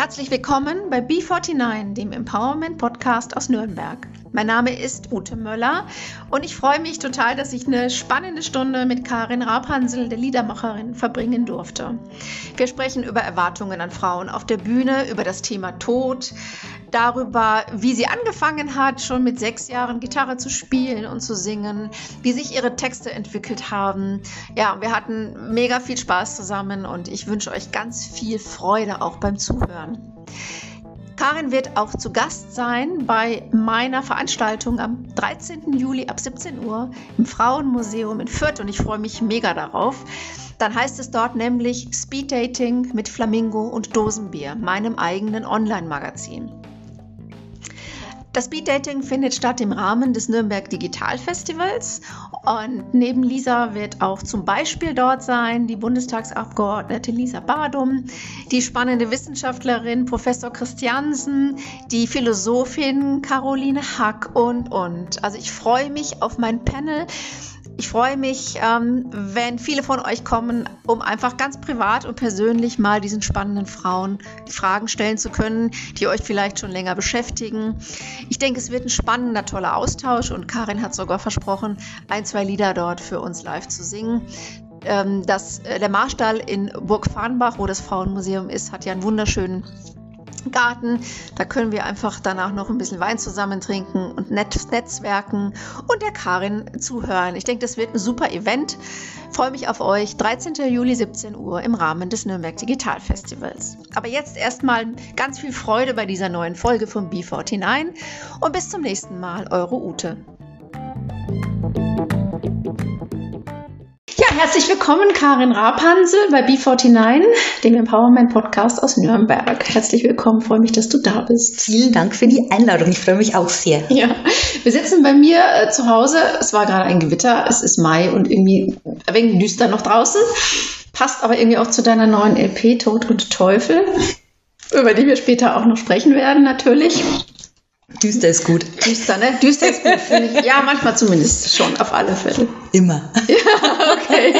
Herzlich willkommen bei B49, dem Empowerment Podcast aus Nürnberg. Mein Name ist Ute Möller und ich freue mich total, dass ich eine spannende Stunde mit Karin Rabhansel, der Liedermacherin, verbringen durfte. Wir sprechen über Erwartungen an Frauen auf der Bühne, über das Thema Tod, darüber, wie sie angefangen hat, schon mit sechs Jahren Gitarre zu spielen und zu singen, wie sich ihre Texte entwickelt haben. Ja, wir hatten mega viel Spaß zusammen und ich wünsche euch ganz viel Freude auch beim Zuhören. Karin wird auch zu Gast sein bei meiner Veranstaltung am 13. Juli ab 17 Uhr im Frauenmuseum in Fürth und ich freue mich mega darauf. Dann heißt es dort nämlich Speed Dating mit Flamingo und Dosenbier, meinem eigenen Online-Magazin. Das Speed Dating findet statt im Rahmen des Nürnberg Digital Festivals und neben Lisa wird auch zum Beispiel dort sein die Bundestagsabgeordnete Lisa Badum, die spannende Wissenschaftlerin Professor Christiansen, die Philosophin Caroline Hack und und. Also ich freue mich auf mein Panel ich freue mich, ähm, wenn viele von euch kommen, um einfach ganz privat und persönlich mal diesen spannenden Frauen die Fragen stellen zu können, die euch vielleicht schon länger beschäftigen. Ich denke, es wird ein spannender, toller Austausch und Karin hat sogar versprochen, ein, zwei Lieder dort für uns live zu singen. Ähm, das, äh, der Marstall in Burg Farnbach, wo das Frauenmuseum ist, hat ja einen wunderschönen Garten. Da können wir einfach danach noch ein bisschen Wein zusammen trinken und netzwerken und der Karin zuhören. Ich denke, das wird ein super Event. Freue mich auf euch. 13. Juli 17 Uhr im Rahmen des Nürnberg Digital Festivals. Aber jetzt erstmal ganz viel Freude bei dieser neuen Folge von B49 und bis zum nächsten Mal, eure Ute. Herzlich willkommen, Karin Rapansel bei B49, dem Empowerment Podcast aus Nürnberg. Herzlich willkommen, freue mich, dass du da bist. Vielen Dank für die Einladung, ich freue mich auch sehr. Ja, wir sitzen bei mir äh, zu Hause. Es war gerade ein Gewitter, es ist Mai und irgendwie ein wenig düster noch draußen. Passt aber irgendwie auch zu deiner neuen LP Tod und Teufel, über die wir später auch noch sprechen werden, natürlich. Düster ist gut. Düster, ne? Düster ist gut, finde ich. Ja, manchmal zumindest schon, auf alle Fälle. Immer. Ja, okay.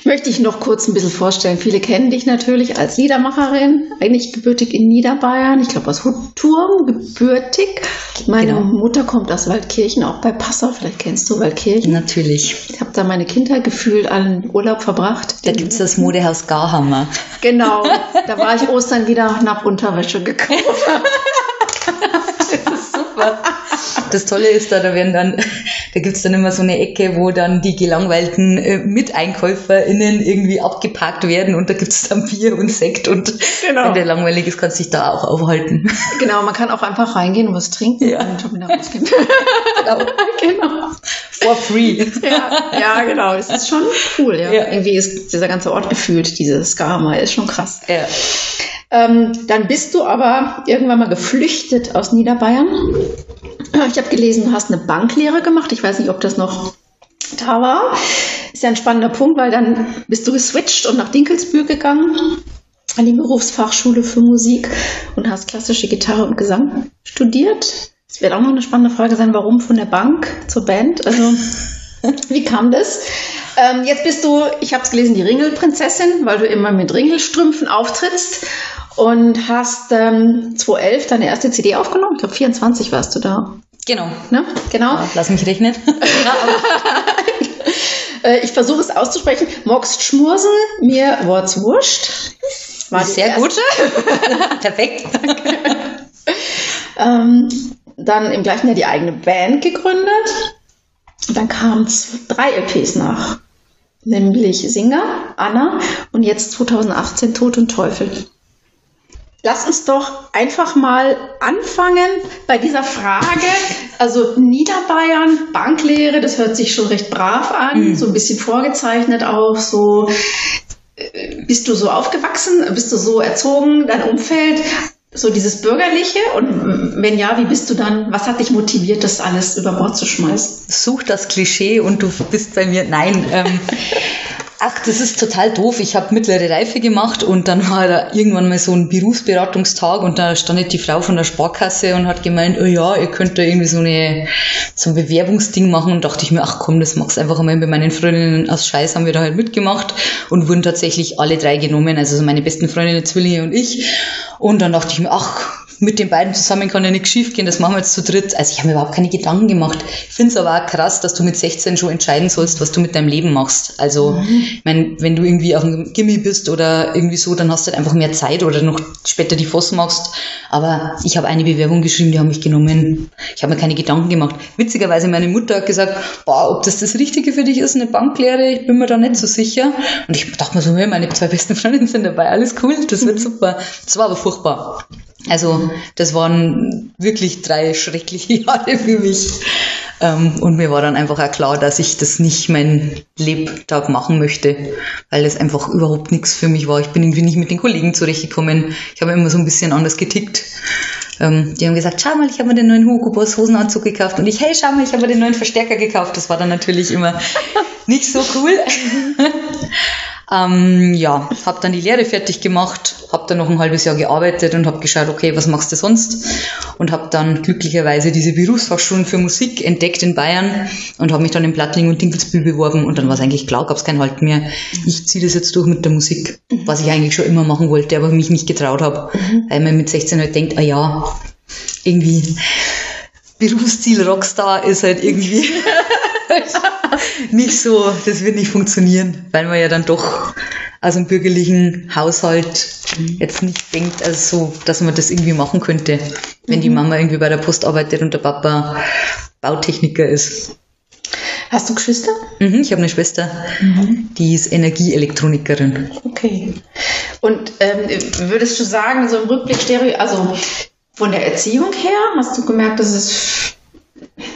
Ich möchte dich noch kurz ein bisschen vorstellen. Viele kennen dich natürlich als Liedermacherin, eigentlich gebürtig in Niederbayern. Ich glaube aus Hutturm, gebürtig. Meine genau. Mutter kommt aus Waldkirchen, auch bei Passau. Vielleicht kennst du Waldkirchen. Natürlich. Ich habe da meine Kindheit gefühlt allen Urlaub verbracht. Da gibt es das Modehaus Garhammer. Genau. Da war ich Ostern wieder nach Unterwäsche gekommen. das ist super. Das Tolle ist da, da werden dann, da gibt's dann immer so eine Ecke, wo dann die gelangweilten äh, MiteinkäuferInnen irgendwie abgepackt werden und da gibt's dann Bier und Sekt und genau. wenn der langweilig ist, kannst du dich da auch aufhalten. Genau, man kann auch einfach reingehen und was trinken ja. und wieder rausgehen. genau. genau. For free. Ja, ja, genau. Das ist schon cool, ja. ja. Irgendwie ist dieser ganze Ort gefühlt, dieses Skama, ist schon krass. Ja. Ähm, dann bist du aber irgendwann mal geflüchtet aus Niederbayern. Ich habe gelesen, du hast eine Banklehre gemacht. Ich weiß nicht, ob das noch da war. Ist ja ein spannender Punkt, weil dann bist du geswitcht und nach Dinkelsbühl gegangen an die Berufsfachschule für Musik und hast klassische Gitarre und Gesang studiert. Es wird auch noch eine spannende Frage sein, warum von der Bank zur Band? Also, wie kam das? Ähm, jetzt bist du, ich habe es gelesen, die Ringelprinzessin, weil du immer mit Ringelstrümpfen auftrittst und hast ähm, 2011 deine erste CD aufgenommen. Ich glaube, 24 warst du da. Genau. Ne? Genau. Ja, lass mich rechnen. Äh, ich versuche es auszusprechen. Mogst Schmursen, mir Worts wurscht. War sehr gut. Perfekt. ähm, dann im gleichen Jahr die eigene Band gegründet. Dann kamen drei LPs nach. Nämlich Singer, Anna und jetzt 2018 Tod und Teufel. Lass uns doch einfach mal anfangen bei dieser Frage. Also Niederbayern, Banklehre, das hört sich schon recht brav an, mhm. so ein bisschen vorgezeichnet auch, so äh, bist du so aufgewachsen, bist du so erzogen, dein Umfeld, so dieses Bürgerliche? Und wenn ja, wie bist du dann, was hat dich motiviert, das alles über Bord zu schmeißen? Such das Klischee und du bist bei mir, nein. Ähm, Ach, das ist total doof. Ich habe mittlere Reife gemacht und dann war da irgendwann mal so ein Berufsberatungstag und da stand die Frau von der Sparkasse und hat gemeint, oh ja, ihr könnt da irgendwie so, eine, so ein Bewerbungsding machen und dachte ich mir, ach komm, das mach's einfach einmal bei meinen Freundinnen aus Scheiß haben wir da halt mitgemacht und wurden tatsächlich alle drei genommen, also so meine besten Freundinnen, Zwillinge und ich. Und dann dachte ich mir, ach, mit den beiden zusammen kann ja nichts schief gehen, das machen wir jetzt zu dritt. Also ich habe mir überhaupt keine Gedanken gemacht. Ich finde es aber auch krass, dass du mit 16 schon entscheiden sollst, was du mit deinem Leben machst. Also, mhm. ich meine, wenn du irgendwie auf dem Gimmi bist oder irgendwie so, dann hast du halt einfach mehr Zeit oder noch später die FOS machst. Aber ich habe eine Bewerbung geschrieben, die haben mich genommen. Ich habe mir keine Gedanken gemacht. Witzigerweise, meine Mutter hat gesagt, boah, ob das das Richtige für dich ist, eine Banklehre, ich bin mir da nicht so sicher. Und ich dachte mir so, hey, meine zwei besten Freundinnen sind dabei, alles cool, das wird super. Das war aber furchtbar. Also das waren wirklich drei schreckliche Jahre für mich. Ähm, und mir war dann einfach auch klar, dass ich das nicht mein Lebtag machen möchte, weil es einfach überhaupt nichts für mich war. Ich bin irgendwie nicht mit den Kollegen zurechtgekommen. Ich habe immer so ein bisschen anders getickt. Ähm, die haben gesagt, schau mal, ich habe mir den neuen Hugo Boss Hosenanzug gekauft. Und ich, hey, schau mal, ich habe mir den neuen Verstärker gekauft. Das war dann natürlich immer nicht so cool. Ähm, ja, habe dann die Lehre fertig gemacht, habe dann noch ein halbes Jahr gearbeitet und habe geschaut, okay, was machst du sonst? Und habe dann glücklicherweise diese Berufsfachschulen für Musik entdeckt in Bayern und habe mich dann in Plattling und Dinkelsbühl beworben und dann war es eigentlich klar, gab es kein Halt mehr. Ich ziehe das jetzt durch mit der Musik, was ich eigentlich schon immer machen wollte, aber mich nicht getraut habe, mhm. weil man mit 16 halt denkt, ah ja, irgendwie Berufsziel Rockstar ist halt irgendwie nicht so, das wird nicht funktionieren, weil man ja dann doch aus einem bürgerlichen Haushalt jetzt nicht denkt, also so, dass man das irgendwie machen könnte, wenn mhm. die Mama irgendwie bei der Post arbeitet und der Papa Bautechniker ist. Hast du Geschwister? Mhm, ich habe eine Schwester, mhm. die ist Energieelektronikerin. Okay. Und ähm, würdest du sagen, so im Rückblick Stereo, also von der Erziehung her, hast du gemerkt, dass es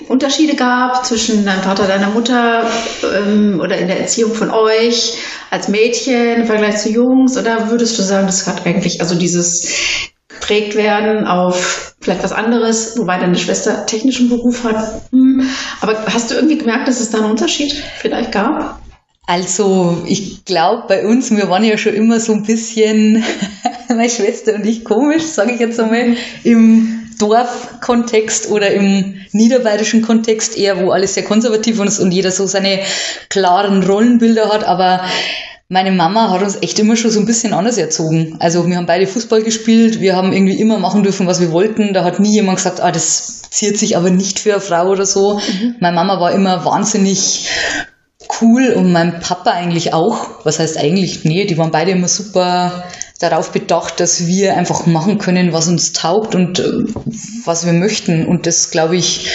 Unterschiede gab zwischen deinem Vater, deiner Mutter ähm, oder in der Erziehung von euch als Mädchen im Vergleich zu Jungs? Oder würdest du sagen, das hat eigentlich, also dieses geprägt werden auf vielleicht was anderes, wobei deine Schwester technischen Beruf hat. Hm. Aber hast du irgendwie gemerkt, dass es da einen Unterschied vielleicht gab? Also ich glaube, bei uns, wir waren ja schon immer so ein bisschen, meine Schwester und ich, komisch, sage ich jetzt einmal, im Dorfkontext oder im niederbayerischen Kontext eher, wo alles sehr konservativ ist und jeder so seine klaren Rollenbilder hat, aber meine Mama hat uns echt immer schon so ein bisschen anders erzogen. Also wir haben beide Fußball gespielt, wir haben irgendwie immer machen dürfen, was wir wollten. Da hat nie jemand gesagt, ah, das ziert sich aber nicht für eine Frau oder so. Mhm. Meine Mama war immer wahnsinnig cool und mein Papa eigentlich auch. Was heißt eigentlich? Nee, die waren beide immer super darauf bedacht, dass wir einfach machen können, was uns taugt und äh, was wir möchten. Und das, glaube ich,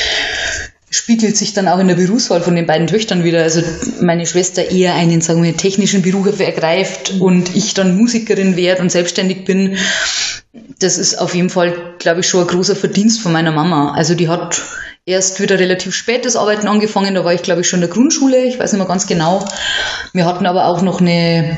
spiegelt sich dann auch in der Berufswahl von den beiden Töchtern wieder. Also meine Schwester eher einen, sagen wir, technischen Beruf ergreift und ich dann Musikerin werde und selbstständig bin. Das ist auf jeden Fall, glaube ich, schon ein großer Verdienst von meiner Mama. Also die hat erst wieder relativ spät das Arbeiten angefangen. Da war ich, glaube ich, schon in der Grundschule. Ich weiß nicht mehr ganz genau. Wir hatten aber auch noch eine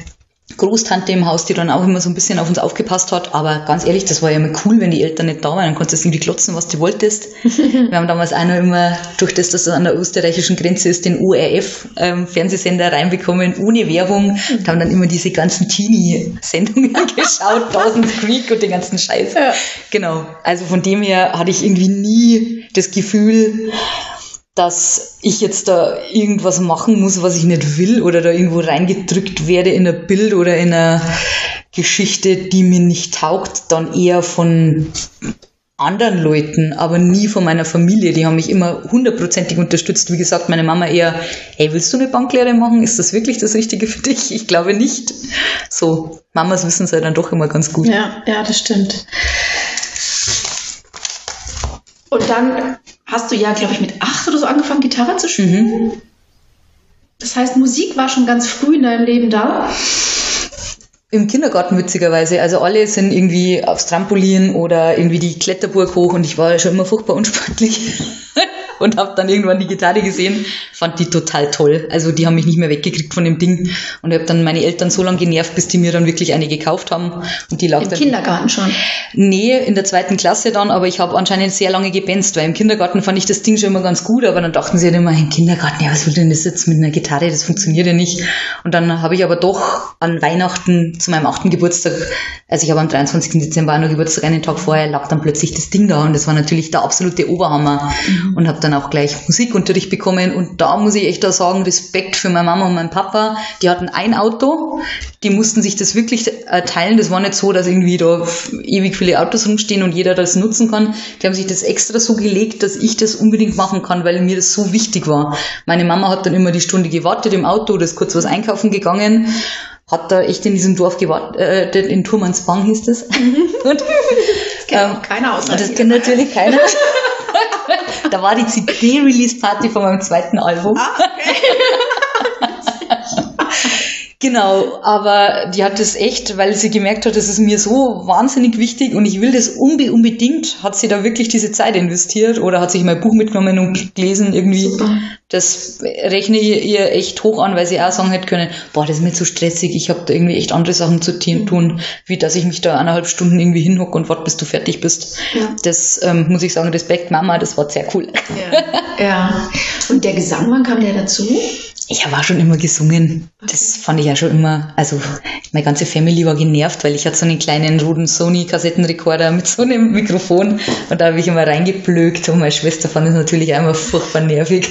Großtante im Haus, die dann auch immer so ein bisschen auf uns aufgepasst hat. Aber ganz ehrlich, das war ja immer cool, wenn die Eltern nicht da waren. Dann konntest du irgendwie klotzen, was du wolltest. Wir haben damals noch immer, durch das, dass es an der österreichischen Grenze ist, den ORF-Fernsehsender ähm, reinbekommen, ohne Werbung. Und haben dann immer diese ganzen Teenie-Sendungen geschaut, Dawson's Creek und den ganzen Scheiß. Ja. Genau. Also von dem her hatte ich irgendwie nie das Gefühl, dass ich jetzt da irgendwas machen muss, was ich nicht will oder da irgendwo reingedrückt werde in ein Bild oder in eine Geschichte, die mir nicht taugt, dann eher von anderen Leuten, aber nie von meiner Familie. Die haben mich immer hundertprozentig unterstützt. Wie gesagt, meine Mama eher, hey, willst du eine Banklehre machen? Ist das wirklich das Richtige für dich? Ich glaube nicht. So, Mamas wissen es ja dann doch immer ganz gut. Ja, ja, das stimmt. Und dann hast du ja, glaube ich, mit acht oder so angefangen, Gitarre zu spielen. Mhm. Das heißt, Musik war schon ganz früh in deinem Leben da. Im Kindergarten witzigerweise. Also alle sind irgendwie aufs Trampolin oder irgendwie die Kletterburg hoch und ich war ja schon immer furchtbar unsportlich. und habe dann irgendwann die Gitarre gesehen, fand die total toll. Also die haben mich nicht mehr weggekriegt von dem Ding und ich habe dann meine Eltern so lange genervt, bis die mir dann wirklich eine gekauft haben und die lag Im dann Kindergarten schon. Nee, in der zweiten Klasse dann, aber ich habe anscheinend sehr lange gebenzt, weil im Kindergarten fand ich das Ding schon immer ganz gut, aber dann dachten sie halt immer, im Kindergarten, ja, was will denn das jetzt mit einer Gitarre, das funktioniert ja nicht. Und dann habe ich aber doch an Weihnachten zu meinem achten Geburtstag, also ich habe am 23. Dezember auch noch Geburtstag, einen Tag vorher, lag dann plötzlich das Ding da und das war natürlich der absolute Oberhammer mhm. und habe dann auch gleich Musikunterricht bekommen und da muss ich echt da sagen, Respekt für meine Mama und meinen Papa, die hatten ein Auto, die mussten sich das wirklich äh, teilen, das war nicht so, dass irgendwie da ewig viele Autos rumstehen und jeder das nutzen kann. Die haben sich das extra so gelegt, dass ich das unbedingt machen kann, weil mir das so wichtig war. Meine Mama hat dann immer die Stunde gewartet im Auto, ist kurz was einkaufen gegangen hat da echt in diesem Dorf gewartet, äh, in Turmansbang hieß das. und, das kennt ähm, keiner außer Das kennt natürlich keiner. da war die CD-Release-Party von meinem zweiten Album. Ah, okay. Genau, aber die hat das echt, weil sie gemerkt hat, das ist mir so wahnsinnig wichtig und ich will das unbe unbedingt, hat sie da wirklich diese Zeit investiert oder hat sich mein Buch mitgenommen und gelesen irgendwie. Super. Das rechne ich ihr echt hoch an, weil sie auch sagen hätte können, boah, das ist mir zu stressig, ich habe da irgendwie echt andere Sachen zu tun, wie dass ich mich da eineinhalb Stunden irgendwie hinhocke und warte, bis du fertig bist. Ja. Das ähm, muss ich sagen, Respekt Mama, das war sehr cool. Ja. ja. Und der Gesang, wann kam der dazu? Ich habe auch schon immer gesungen. Das fand ich ja schon immer, also meine ganze Family war genervt, weil ich hatte so einen kleinen roten Sony-Kassettenrekorder mit so einem Mikrofon und da habe ich immer reingeblökt und meine Schwester fand es natürlich einmal furchtbar nervig.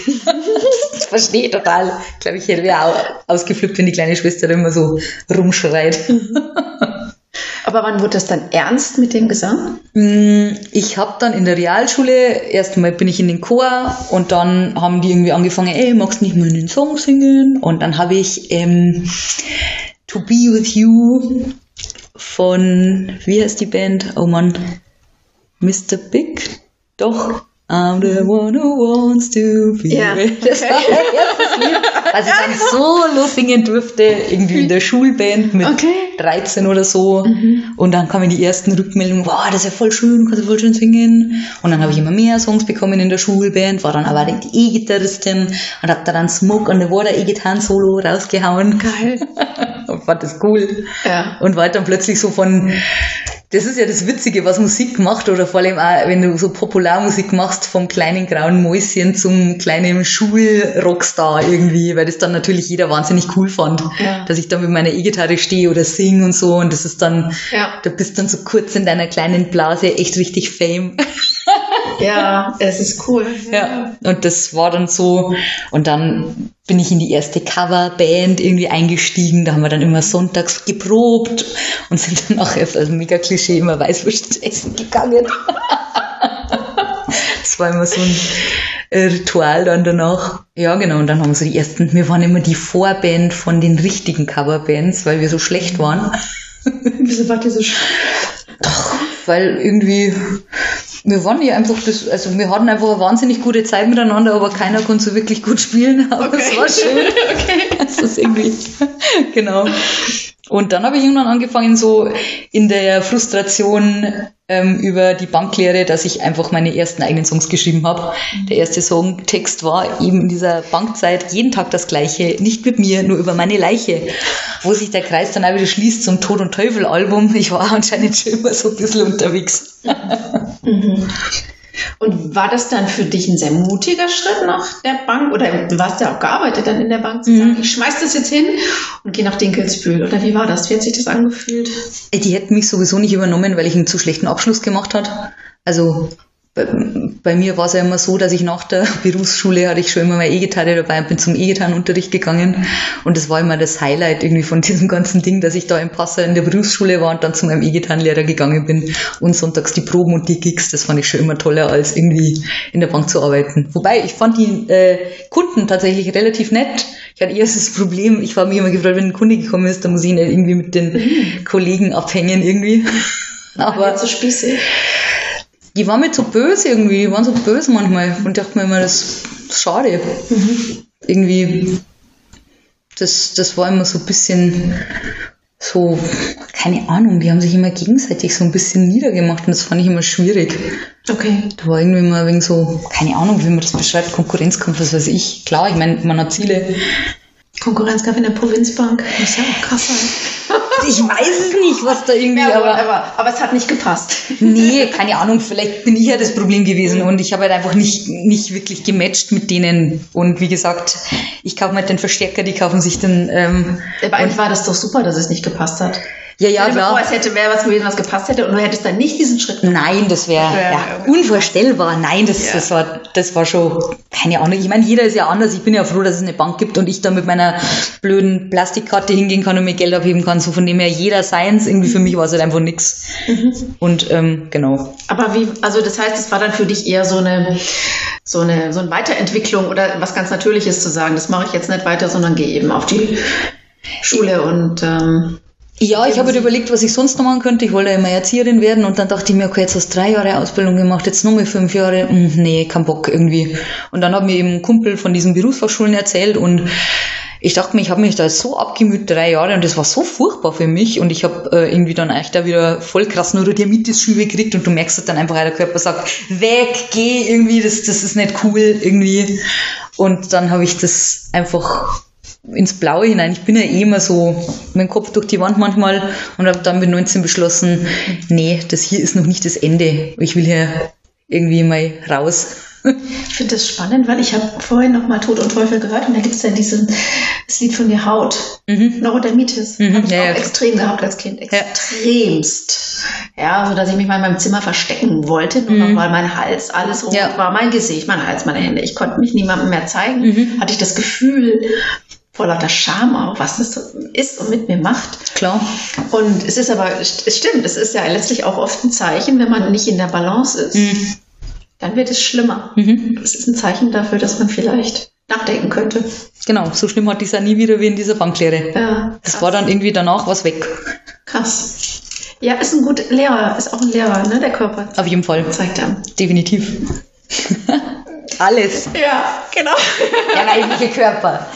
das verstehe ich total. Ich glaube, ich hätte auch ausgeflippt, wenn die kleine Schwester da immer so rumschreit. Aber wann wurde das dann ernst mit dem Gesang? Mm, ich habe dann in der Realschule, erst einmal bin ich in den Chor und dann haben die irgendwie angefangen, ey, magst du nicht mal einen Song singen? Und dann habe ich ähm, To Be With You von, wie heißt die Band? Oh Mann, Mr. Big? Doch, I'm the one who wants to be ja, okay. Das war mein erstes Lied, was ich dann solo singen durfte, irgendwie in der Schulband mit okay. 13 oder so. Mhm. Und dann kamen die ersten Rückmeldungen, wow, das ist ja voll schön, kannst du voll schön singen. Und dann habe ich immer mehr Songs bekommen in der Schulband, war dann aber die E-Gitarristin und habe da dann Smoke on the Water E-Gitarren-Solo rausgehauen. Geil. und fand das cool. Ja. Und war dann plötzlich so von das ist ja das Witzige, was Musik macht oder vor allem auch, wenn du so Popularmusik machst, vom kleinen grauen Mäuschen zum kleinen Schulrockstar irgendwie, weil das dann natürlich jeder wahnsinnig cool fand, ja. dass ich da mit meiner E-Gitarre stehe oder sing und so und das ist dann, ja. du bist dann so kurz in deiner kleinen Blase echt richtig Fame. Ja, es ist cool. Ja. Und das war dann so. Und dann bin ich in die erste Coverband irgendwie eingestiegen. Da haben wir dann immer sonntags geprobt und sind dann auch als mega Klischee immer Weißwurst essen gegangen. das war immer so ein Ritual dann danach. Ja, genau. Und dann haben wir so die ersten, wir waren immer die Vorband von den richtigen Coverbands, weil wir so schlecht waren. Wieso wart ihr so schlecht? Doch, weil irgendwie wir waren ja einfach das, also wir hatten einfach eine wahnsinnig gute Zeit miteinander, aber keiner konnte so wirklich gut spielen. Aber okay. es war schön. okay. Das ist irgendwie, genau. Und dann habe ich irgendwann angefangen, so in der Frustration ähm, über die Banklehre, dass ich einfach meine ersten eigenen Songs geschrieben habe. Der erste Songtext war eben in dieser Bankzeit jeden Tag das gleiche, nicht mit mir, nur über meine Leiche. Wo sich der Kreis dann auch wieder schließt zum Tod und Teufel Album. Ich war anscheinend schon immer so ein bisschen unterwegs. Mhm. Und war das dann für dich ein sehr mutiger Schritt nach der Bank? Oder du warst ja auch gearbeitet dann in der Bank, zu sagen, mhm. ich schmeiß das jetzt hin und gehe nach Dinkelsbühl. Oder wie war das? Wie hat sich das angefühlt? Die hätten mich sowieso nicht übernommen, weil ich einen zu schlechten Abschluss gemacht hat. Also bei, mir war es ja immer so, dass ich nach der Berufsschule hatte ich schon immer meine E-Gitarre dabei und bin zum E-Gitarrenunterricht gegangen. Und das war immer das Highlight irgendwie von diesem ganzen Ding, dass ich da im Passer in der Berufsschule war und dann zu meinem E-Gitarrenlehrer gegangen bin und sonntags die Proben und die Gigs. Das fand ich schon immer toller, als irgendwie in der Bank zu arbeiten. Wobei, ich fand die äh, Kunden tatsächlich relativ nett. Ich hatte eher das Problem, ich war mir immer gefreut, wenn ein Kunde gekommen ist, dann muss ich ihn irgendwie mit den mhm. Kollegen abhängen irgendwie. Aber so spießig die waren mir zu böse irgendwie, die waren so böse manchmal. Und dachte mir immer, das ist schade. Mhm. Irgendwie, das, das war immer so ein bisschen, so, keine Ahnung, die haben sich immer gegenseitig so ein bisschen niedergemacht und das fand ich immer schwierig. Okay. Da war irgendwie immer wegen so, keine Ahnung, wie man das beschreibt, Konkurrenzkampf, was weiß ich. Klar, ich meine, man hat Ziele. Konkurrenzkampf in der Provinzbank. Muss ja auch krass Ich weiß es nicht, was da irgendwie, Ja, aber, aber, aber es hat nicht gepasst. nee, keine Ahnung, vielleicht bin ich ja das Problem gewesen und ich habe halt einfach nicht, nicht wirklich gematcht mit denen. Und wie gesagt, ich kaufe mir halt den Verstärker, die kaufen sich den, ähm, Aber eigentlich war das doch super, dass es nicht gepasst hat. Ja, ja, Stell dir klar. vor, es hätte wäre was gewesen, was gepasst hätte und du hättest dann nicht diesen Schritt gemacht. Nein, das wäre Ja, ja, unvorstellbar. Nein, das, Ja. das, war, das war schon, keine Ahnung. Ich meine, jeder ist ja anders. Ich bin ja froh, dass es eine Bank gibt und ich da mit meiner blöden Plastikkarte hingehen kann und mir Geld abheben kann. So von dem her jeder seins. Irgendwie für mich war es halt einfach nix. Und ähm, genau. Aber wie, also das heißt, es war dann für dich eher so eine, so eine, so eine Weiterentwicklung oder was ganz Natürliches zu sagen, das mache ich jetzt nicht weiter, sondern gehe eben auf die Schule und ähm, Ja, ich habe halt überlegt, was ich sonst noch machen könnte. Ich wollte ja immer Erzieherin werden und dann dachte ich mir, okay, jetzt hast du drei Jahre Ausbildung gemacht, jetzt nochmal fünf Jahre. Hm, nee, kein Bock irgendwie. Und dann hat mir eben ein Kumpel von diesen Berufsfachschulen erzählt und ich dachte mir, ich habe mich da so abgemüht, drei Jahre, und das war so furchtbar für mich. Und ich habe äh, irgendwie dann echt da wieder voll krass Neurodermitis-Schübe gekriegt und du merkst halt dann einfach, der Körper sagt, weg, geh irgendwie, das, das ist nicht cool irgendwie. Und dann habe ich das einfach ins Blaue hinein. Ich bin ja eh immer so dem Kopf durch die Wand manchmal und habe dann mit 19 beschlossen, nee, das hier ist noch nicht das Ende. Ich will hier irgendwie mal raus. ich finde das spannend, weil ich habe vorhin noch mal Tod und Teufel gehört und da gibt es dann diesen, das Lied von der Haut, Neurodermitis, Mhm, habe ich ja, auch ja. extrem gehabt als Kind, extremst. Ja, so dass ich mich mal in meinem Zimmer verstecken wollte, nur noch weil mein Hals alles rot Mhm. Ja. war, mein Gesicht, mein Hals, meine Hände. Ich konnte mich niemandem mehr zeigen. Mhm. Hatte ich das Gefühl, vor lauter Scham auch, was das ist und mit mir macht. Klar. Und es ist aber, es stimmt, es ist ja letztlich auch oft ein Zeichen, wenn man nicht in der Balance ist, Mhm. dann wird es schlimmer. Es ist ein Zeichen dafür, dass man vielleicht nachdenken könnte. Genau, so schlimm es auch nie wieder wie in dieser Banklehre. Ja, Das war dann irgendwie danach was weg. krass. Ja, ist ein guter Lehrer, ist auch ein Lehrer, ne, der Körper Auf jeden Fall. zeigt er. Definitiv. Alles. Ja, genau. Der weibliche Körper.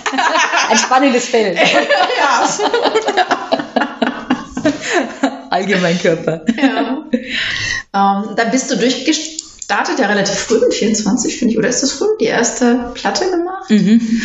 Ein spannendes Feld. ja. Allgemein Körper. ja. Ähm, dann bist du durchgestartet, ja relativ früh, mit 24, finde ich, oder ist das früh, die erste Platte gemacht? Mhm.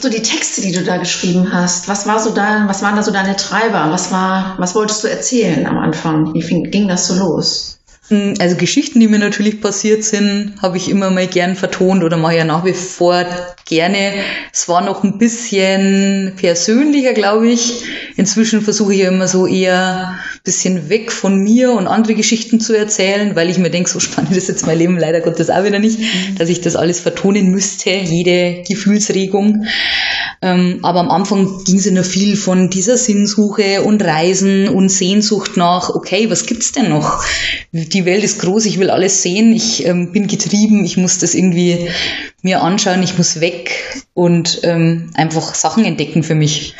So die Texte, die du da geschrieben hast, was war so dein, was waren da so deine Treiber? Was war, was wolltest du erzählen am Anfang? Wie fing, ging das so los? Also Geschichten, die mir natürlich passiert sind, habe ich immer mal gern vertont oder mache ja nach wie vor gerne. Es war noch ein bisschen persönlicher, glaube ich. Inzwischen versuche ich ja immer so eher bisschen weg von mir und andere Geschichten zu erzählen, weil ich mir denke, so spannend ist jetzt mein Leben leider Gottes auch wieder nicht, dass ich das alles vertonen müsste, jede Gefühlsregung. Ähm, aber am Anfang ging es ja nur viel von dieser Sinnsuche und Reisen und Sehnsucht nach, okay, was gibt's denn noch? Die Welt ist groß, ich will alles sehen, ich ähm, bin getrieben, ich muss das irgendwie mir anschauen, ich muss weg und ähm, einfach Sachen entdecken für mich.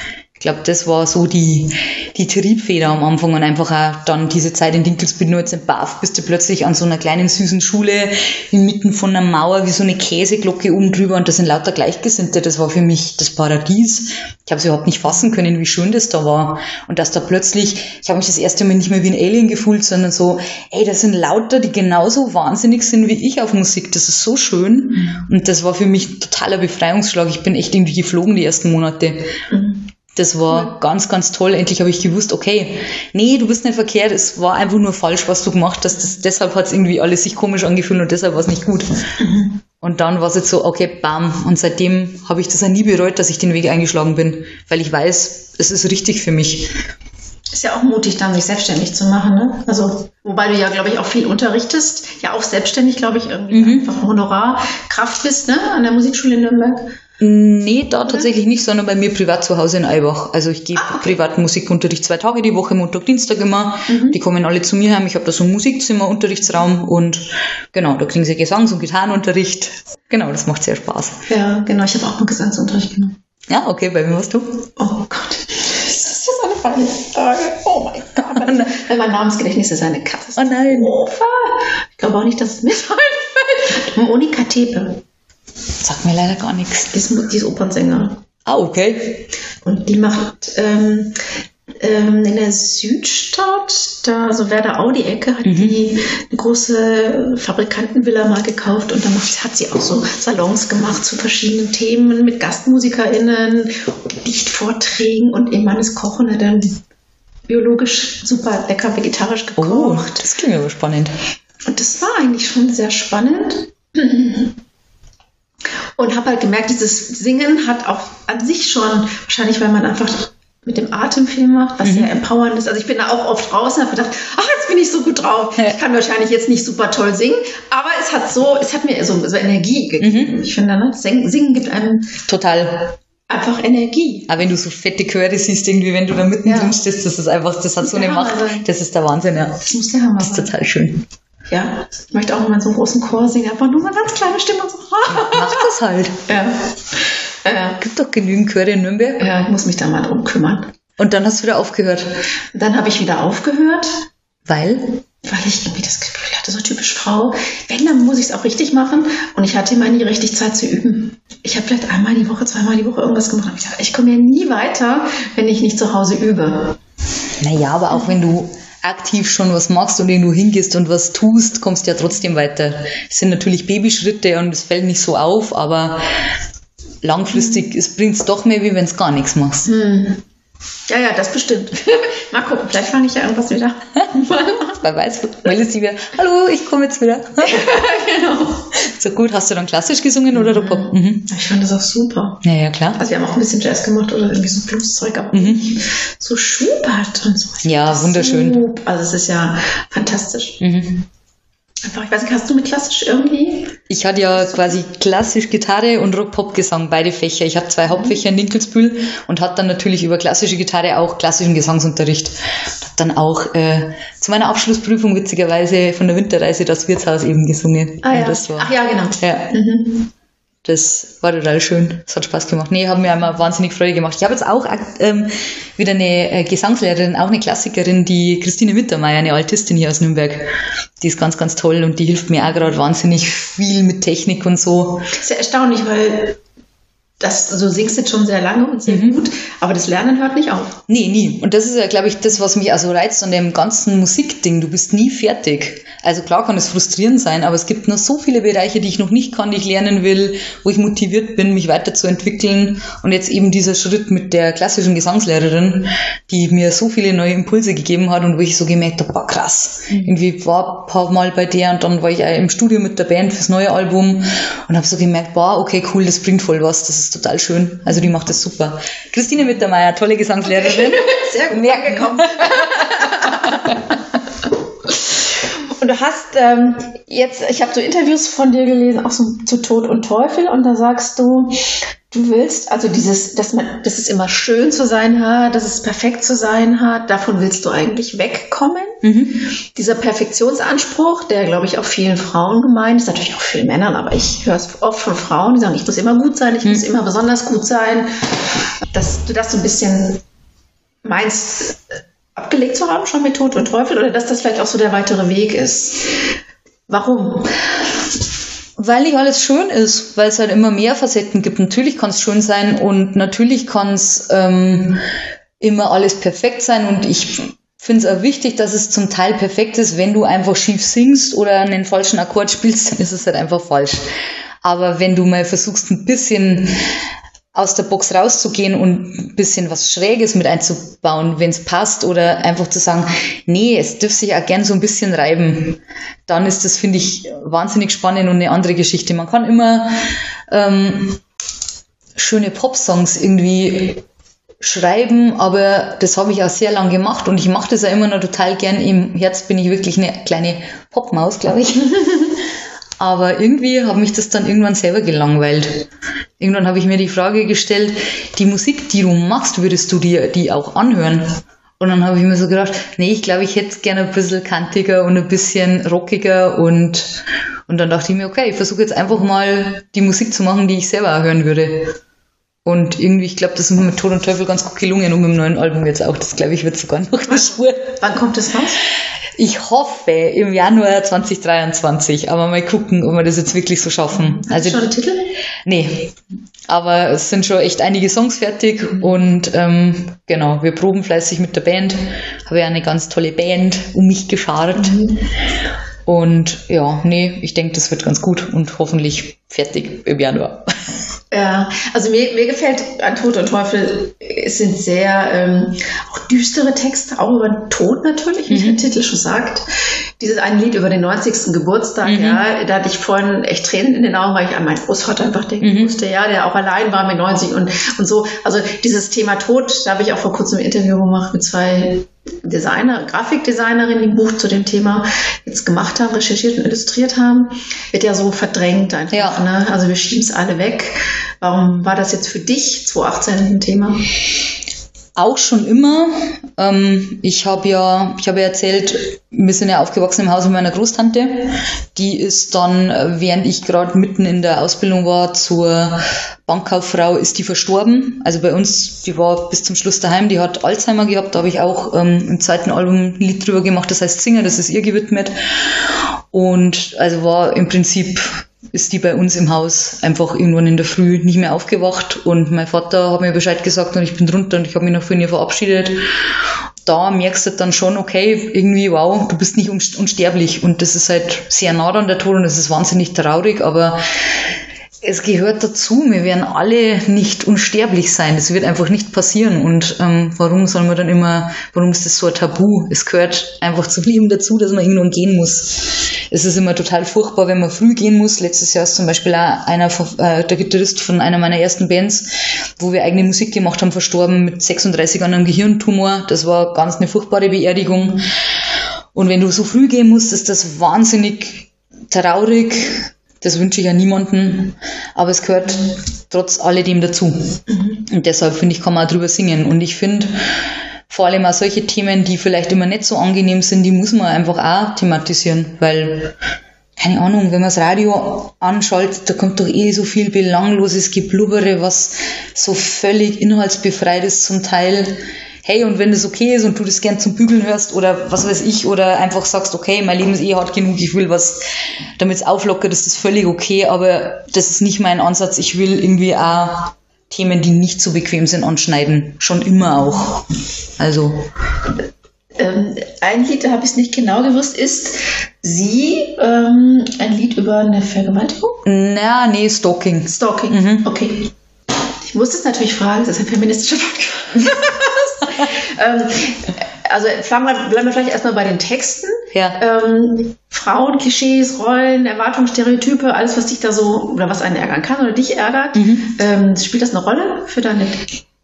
Ich glaube, das war so die, die Triebfeder am Anfang und einfach auch dann diese Zeit in Dinkelsbüttel, 19 baff, bist du plötzlich an so einer kleinen süßen Schule inmitten von einer Mauer wie so eine Käseglocke oben drüber und das sind lauter Gleichgesinnte. Das war für mich das Paradies. Ich habe es überhaupt nicht fassen können, wie schön das da war. Und dass da plötzlich, ich habe mich das erste Mal nicht mehr wie ein Alien gefühlt, sondern so, ey, das sind lauter, die genauso wahnsinnig sind wie ich auf Musik. Das ist so schön. Und das war für mich ein totaler Befreiungsschlag. Ich bin echt irgendwie geflogen die ersten Monate. Das war ganz, ganz toll. Endlich habe ich gewusst, okay, nee, du bist nicht verkehrt, es war einfach nur falsch, was du gemacht hast. Das, deshalb hat es irgendwie alles sich komisch angefühlt und deshalb war es nicht gut. Und dann war es jetzt so, okay, bam. Und seitdem habe ich das ja nie bereut, dass ich den Weg eingeschlagen bin, weil ich weiß, es ist richtig für mich. Ist ja auch mutig, dann sich selbstständig zu machen, ne? Also, wobei du ja, glaube ich, auch viel unterrichtest, ja auch selbstständig, glaube ich, irgendwie einfach Honorarkraft bist, ne? An der Musikschule in Nürnberg. Nee, da tatsächlich nicht, sondern bei mir privat zu Hause in Eibach. Also ich gebe privaten Musikunterricht zwei Tage die Woche, Montag, Dienstag immer. Die kommen alle zu mir heim. Ich habe da so ein Musikzimmer, Unterrichtsraum und genau, da kriegen sie Gesangs- und Gitarrenunterricht. Genau, das macht sehr Spaß. Ja, genau, ich habe auch mal Gesangsunterricht genommen. Ja, okay, bei mir warst du? Oh Gott. Frage. Oh mein Gott. Wenn mein Namensgedächtnis ist eine Katastrophe. Oh nein. Ich glaube auch nicht, dass es mir so einfällt. Monika Tepe, Sagt mir leider gar nichts. die ist, die ist Opernsängerin. Ah, okay. Und die macht, ähm, ähm, in der Südstadt, da so Werder Audi-Ecke, hat Mhm. die eine große Fabrikantenvilla mal gekauft und dann macht, hat sie auch so Salons gemacht zu verschiedenen Themen mit GastmusikerInnen, Gedichtvorträgen und ihr Mann ist Koch und hat dann biologisch super lecker vegetarisch Oh, gekocht. das klingt aber spannend. Und das war eigentlich schon sehr spannend. Und habe halt gemerkt, dieses Singen hat auch an sich schon, wahrscheinlich weil man einfach mit dem Atem viel macht, was Mhm. sehr empowernd ist. Also ich bin da auch oft draußen und habe gedacht, ach, jetzt bin ich so gut drauf. Ja. Ich kann wahrscheinlich jetzt nicht super toll singen, aber es hat so, es hat mir so, so Energie gegeben. Mhm. Ich finde, ne, Singen, Singen gibt einem Total. einfach Energie. Aber wenn du so fette Chöre siehst, irgendwie, wenn du da mittendrin Ja. stehst, das ist einfach, das hat so eine Ja, Macht. also- Das ist der Wahnsinn, ja. Das muss der Hammer Das ist sein. total schön. Ja, ich möchte auch immer in so einem großen Chor singen, einfach nur mal ganz kleine Stimme und so. Mach das halt. ja. Ja. Gibt doch genügend Chöre in Nürnberg. Ja, ich muss mich da mal drum kümmern. Und dann hast du wieder aufgehört. Und dann habe ich wieder aufgehört, Weil? weil ich irgendwie das Gefühl hatte, so typisch Frau, wenn, dann muss ich es auch richtig machen. Und ich hatte immer nie richtig Zeit zu üben. Ich habe vielleicht einmal die Woche, zweimal die Woche irgendwas gemacht. Aber ich dachte, ich komme ja nie weiter, wenn ich nicht zu Hause übe. Naja, aber auch wenn du aktiv schon was machst und irgendwo hingehst und was tust, kommst du ja trotzdem weiter. Es sind natürlich Babyschritte und es fällt nicht so auf, aber langfristig es bringt es doch mehr, wie wenn es gar nichts machst. Hm. Ja, ja, das bestimmt. mal gucken, vielleicht fange ich ja irgendwas wieder. Wer weiß, meldest dich wieder, hallo, ich komme jetzt wieder. genau. So gut, hast du dann klassisch gesungen oder Rockpop? Mhm. Ich fand das auch super. Ja, ja, klar. Also wir haben auch ein bisschen Jazz gemacht oder irgendwie so Blueszeug, aber Mhm. so Schubert und so. Ja, wunderschön. Sup- Also es ist ja fantastisch. Mhm. Einfach, ich weiß nicht, hast du mit klassisch irgendwie? Ich hatte ja quasi klassisch Gitarre und Rock-Pop-Gesang, beide Fächer. Ich habe zwei Hauptfächer in Dinkelsbühl und hatte dann natürlich über klassische Gitarre auch klassischen Gesangsunterricht. Habe dann auch äh, zu meiner Abschlussprüfung witzigerweise von der Winterreise das Wirtshaus eben gesungen. Ah ja. Und Ach ja, genau. ja, Mhm. Das war total schön. Es hat Spaß gemacht. Nee, haben mir einmal wahnsinnig Freude gemacht. Ich habe jetzt auch ähm, wieder eine äh, Gesangslehrerin, auch eine Klassikerin, die Christine Mittermeier, eine Altistin hier aus Nürnberg. Die ist ganz, ganz toll und die hilft mir auch gerade wahnsinnig viel mit Technik und so. Sehr erstaunlich, weil das, du singst jetzt schon sehr lange und sehr Mhm. gut, aber das Lernen hört nicht auf. Nee, nie. Und das ist ja, glaube ich, das, was mich also reizt an dem ganzen Musikding. Du bist nie fertig. Also klar kann es frustrierend sein, aber es gibt noch so viele Bereiche, die ich noch nicht kann, die ich lernen will, wo ich motiviert bin, mich weiterzuentwickeln. Und jetzt eben dieser Schritt mit der klassischen Gesangslehrerin, die mir so viele neue Impulse gegeben hat und wo ich so gemerkt habe, boah, krass. Irgendwie war ein paar Mal bei der und dann war ich auch im Studio mit der Band fürs neue Album und habe so gemerkt, boah, okay, cool, das bringt voll was, das ist total schön. Also die macht das super. Christine Mittermeier, tolle Gesangslehrerin. Sehr gut Merken. angekommen. Und du hast ähm, jetzt, ich habe so Interviews von dir gelesen, auch so zu Tod und Teufel, und da sagst du, du willst, also dieses, dass man, dass es immer schön zu sein hat, dass es perfekt zu sein hat, davon willst du eigentlich wegkommen. Mhm. Dieser Perfektionsanspruch, der, glaube ich, auch vielen Frauen gemeint ist, natürlich auch vielen Männern, aber ich höre es oft von Frauen, die sagen, ich muss immer gut sein, ich muss immer besonders gut sein, dass du das so ein bisschen meinst, abgelegt zu haben, schon mit Tod und Teufel, oder dass das vielleicht auch so der weitere Weg ist. Warum? Weil nicht alles schön ist, weil es halt immer mehr Facetten gibt. Natürlich kann es schön sein und natürlich kann es ähm, immer alles perfekt sein und ich finde es auch wichtig, dass es zum Teil perfekt ist. Wenn du einfach schief singst oder einen falschen Akkord spielst, dann ist es halt einfach falsch. Aber wenn du mal versuchst, ein bisschen aus der Box rauszugehen und ein bisschen was Schräges mit einzubauen, wenn es passt, oder einfach zu sagen, nee, es dürfte sich auch gern so ein bisschen reiben, dann ist das, finde ich, wahnsinnig spannend und eine andere Geschichte. Man kann immer ähm, schöne Pop-Songs irgendwie schreiben, aber das habe ich auch sehr lang gemacht und ich mache das ja immer noch total gern. Im Herz bin ich wirklich eine kleine Popmaus, glaube ich. Aber irgendwie hat mich das dann irgendwann selber gelangweilt. Irgendwann habe ich mir die Frage gestellt, die Musik, die du machst, würdest du dir die auch anhören? Und dann habe ich mir so gedacht, nee, ich glaube, ich hätte es gerne ein bisschen kantiger und ein bisschen rockiger und, und dann dachte ich mir, okay, ich versuche jetzt einfach mal die Musik zu machen, die ich selber auch hören würde. Und irgendwie, ich glaube, das ist mit Tod und Teufel ganz gut gelungen und mit dem neuen Album jetzt auch. Das glaube ich wird sogar noch eine Spur. Wann kommt es raus? Ich hoffe im Januar 2023, aber mal gucken, ob wir das jetzt wirklich so schaffen. Hast du schon einen Titel? Nee, Aber es sind schon echt einige Songs fertig und ähm, genau, wir proben fleißig mit der Band. Habe ja eine ganz tolle Band um mich geschart. Mhm. Und ja, nee, ich denke, das wird ganz gut und hoffentlich fertig im Januar. Ja, also mir, mir gefällt an Tod und Teufel, es sind sehr ähm, auch düstere Texte, auch über den Tod natürlich, wie mhm. der Titel schon sagt. Dieses eine Lied über den 90. Geburtstag, mhm. ja, da hatte ich vorhin echt Tränen in den Augen, weil ich an meinen Großvater einfach denken mhm. musste, ja, der auch allein war mit 90 und, und so. Also dieses Thema Tod, da habe ich auch vor kurzem ein Interview gemacht mit zwei Designer, Grafikdesignerin, die ein Buch zu dem Thema jetzt gemacht haben, recherchiert und illustriert haben, wird ja so verdrängt einfach. Ja. Ne? Also wir schieben es alle weg. Warum war das jetzt für dich 2018 ein Thema? Auch schon immer. Ähm, ich habe ja, ich habe ja erzählt, wir sind ja aufgewachsen im Haus mit meiner Großtante. Die ist dann, während ich gerade mitten in der Ausbildung war zur Bankkauffrau, ist die verstorben. Also bei uns, die war bis zum Schluss daheim, die hat Alzheimer gehabt. Da habe ich auch ähm, im zweiten Album ein Lied drüber gemacht, das heißt Singer, das ist ihr gewidmet. Und also war im Prinzip ist die bei uns im Haus einfach irgendwann in der Früh nicht mehr aufgewacht und mein Vater hat mir Bescheid gesagt und ich bin drunter und ich habe mich noch von ihr verabschiedet. Da merkst du dann schon, okay, irgendwie, wow, du bist nicht unsterblich und das ist halt sehr nah an der Tod und das ist wahnsinnig traurig, aber es gehört dazu. Wir werden alle nicht unsterblich sein. Das wird einfach nicht passieren. Und ähm, warum soll man dann immer, warum ist das so ein Tabu? Es gehört einfach zum Leben dazu, dass man irgendwann gehen muss. Es ist immer total furchtbar, wenn man früh gehen muss. Letztes Jahr ist zum Beispiel auch einer, äh, der Gitarrist von einer meiner ersten Bands, wo wir eigene Musik gemacht haben, verstorben mit 36 an einem Gehirntumor. Das war ganz eine furchtbare Beerdigung. Und wenn du so früh gehen musst, ist das wahnsinnig traurig das wünsche ich ja niemanden, aber es gehört trotz alledem dazu. Und deshalb finde ich, kann man auch drüber singen. Und ich finde, vor allem auch solche Themen, die vielleicht immer nicht so angenehm sind, die muss man einfach auch thematisieren, weil keine Ahnung, wenn man das Radio anschaltet, da kommt doch eh so viel belangloses Geblubbere, was so völlig inhaltsbefreit ist zum Teil hey, und wenn das okay ist und du das gern zum Bügeln hörst oder was weiß ich, oder einfach sagst, okay, mein Leben ist eh hart genug, ich will was, damit es auflockert, das ist völlig okay, aber das ist nicht mein Ansatz. Ich will irgendwie auch Themen, die nicht so bequem sind, anschneiden. Schon immer auch. Also. Ähm, ein Lied, da habe ich es nicht genau gewusst, ist Sie ähm, ein Lied über eine Vergewaltigung? Na, nee, Stalking. Stalking, mhm. okay. Ich muss es natürlich fragen, das ist ein feministischer Podcast. ähm, also fangen wir, bleiben wir vielleicht erstmal bei den Texten. Ja. Ähm, Frauen, Klischees, Rollen, Erwartungen, Stereotype, alles, was dich da so oder was einen ärgern kann oder dich ärgert. Mhm. Ähm, spielt das eine Rolle für deine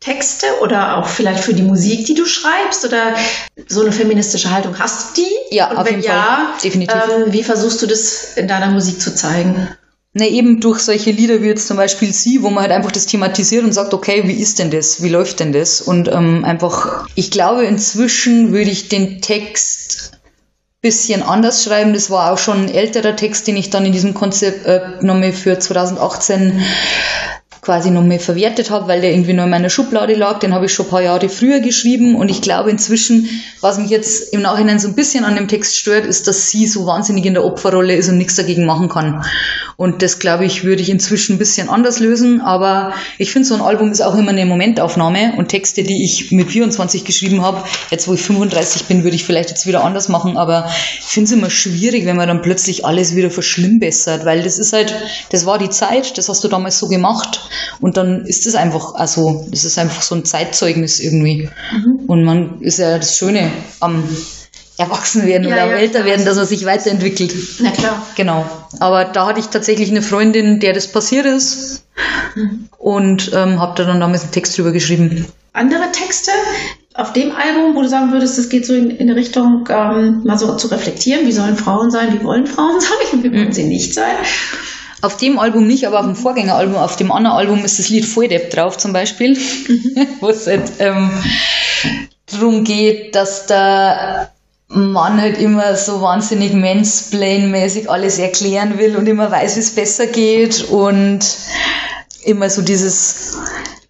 Texte oder auch vielleicht für die Musik, die du schreibst oder so eine feministische Haltung hast du die? Ja, Und auf jeden ja, Fall. Definitiv. Ähm, wie versuchst du das in deiner Musik zu zeigen? Ne, eben durch solche Lieder wie jetzt zum Beispiel Sie, wo man halt einfach das thematisiert und sagt, okay, wie ist denn das? Wie läuft denn das? Und ähm, einfach, ich glaube, inzwischen würde ich den Text bisschen anders schreiben. Das war auch schon ein älterer Text, den ich dann in diesem Konzept äh, nochmal für 2018 quasi noch mehr verwertet habe, weil der irgendwie noch in meiner Schublade lag. Den habe ich schon ein paar Jahre früher geschrieben und ich glaube inzwischen, was mich jetzt im Nachhinein so ein bisschen an dem Text stört, ist, dass sie so wahnsinnig in der Opferrolle ist und nichts dagegen machen kann. Und das, glaube ich, würde ich inzwischen ein bisschen anders lösen, aber ich finde, so ein Album ist auch immer eine Momentaufnahme und Texte, die ich mit 24 geschrieben habe, jetzt wo ich 35 bin, würde ich vielleicht jetzt wieder anders machen, aber ich finde es immer schwierig, wenn man dann plötzlich alles wieder verschlimmbessert, weil das ist halt, das war die Zeit, das hast du damals so gemacht und dann ist es einfach, also das ist einfach so ein Zeitzeugnis irgendwie. Mhm. Und man ist ja das Schöne am Erwachsenwerden ja, oder ja, älter werden, dass man sich weiterentwickelt. Na klar. Genau. Aber da hatte ich tatsächlich eine Freundin, der das passiert ist mhm. und ähm, habe da dann damals einen Text drüber geschrieben. Andere Texte auf dem Album, wo du sagen würdest, das geht so in, in eine Richtung, ähm, mal so zu reflektieren, wie sollen Frauen sein, wie wollen Frauen sein und wie wollen sie nicht sein? Auf dem Album nicht, aber auf dem Vorgängeralbum, auf dem anderen Album ist das Lied Volldepp drauf zum Beispiel, wo es halt ähm, darum geht, dass der Mann halt immer so wahnsinnig mansplain-mäßig alles erklären will und immer weiß, wie es besser geht und immer so dieses,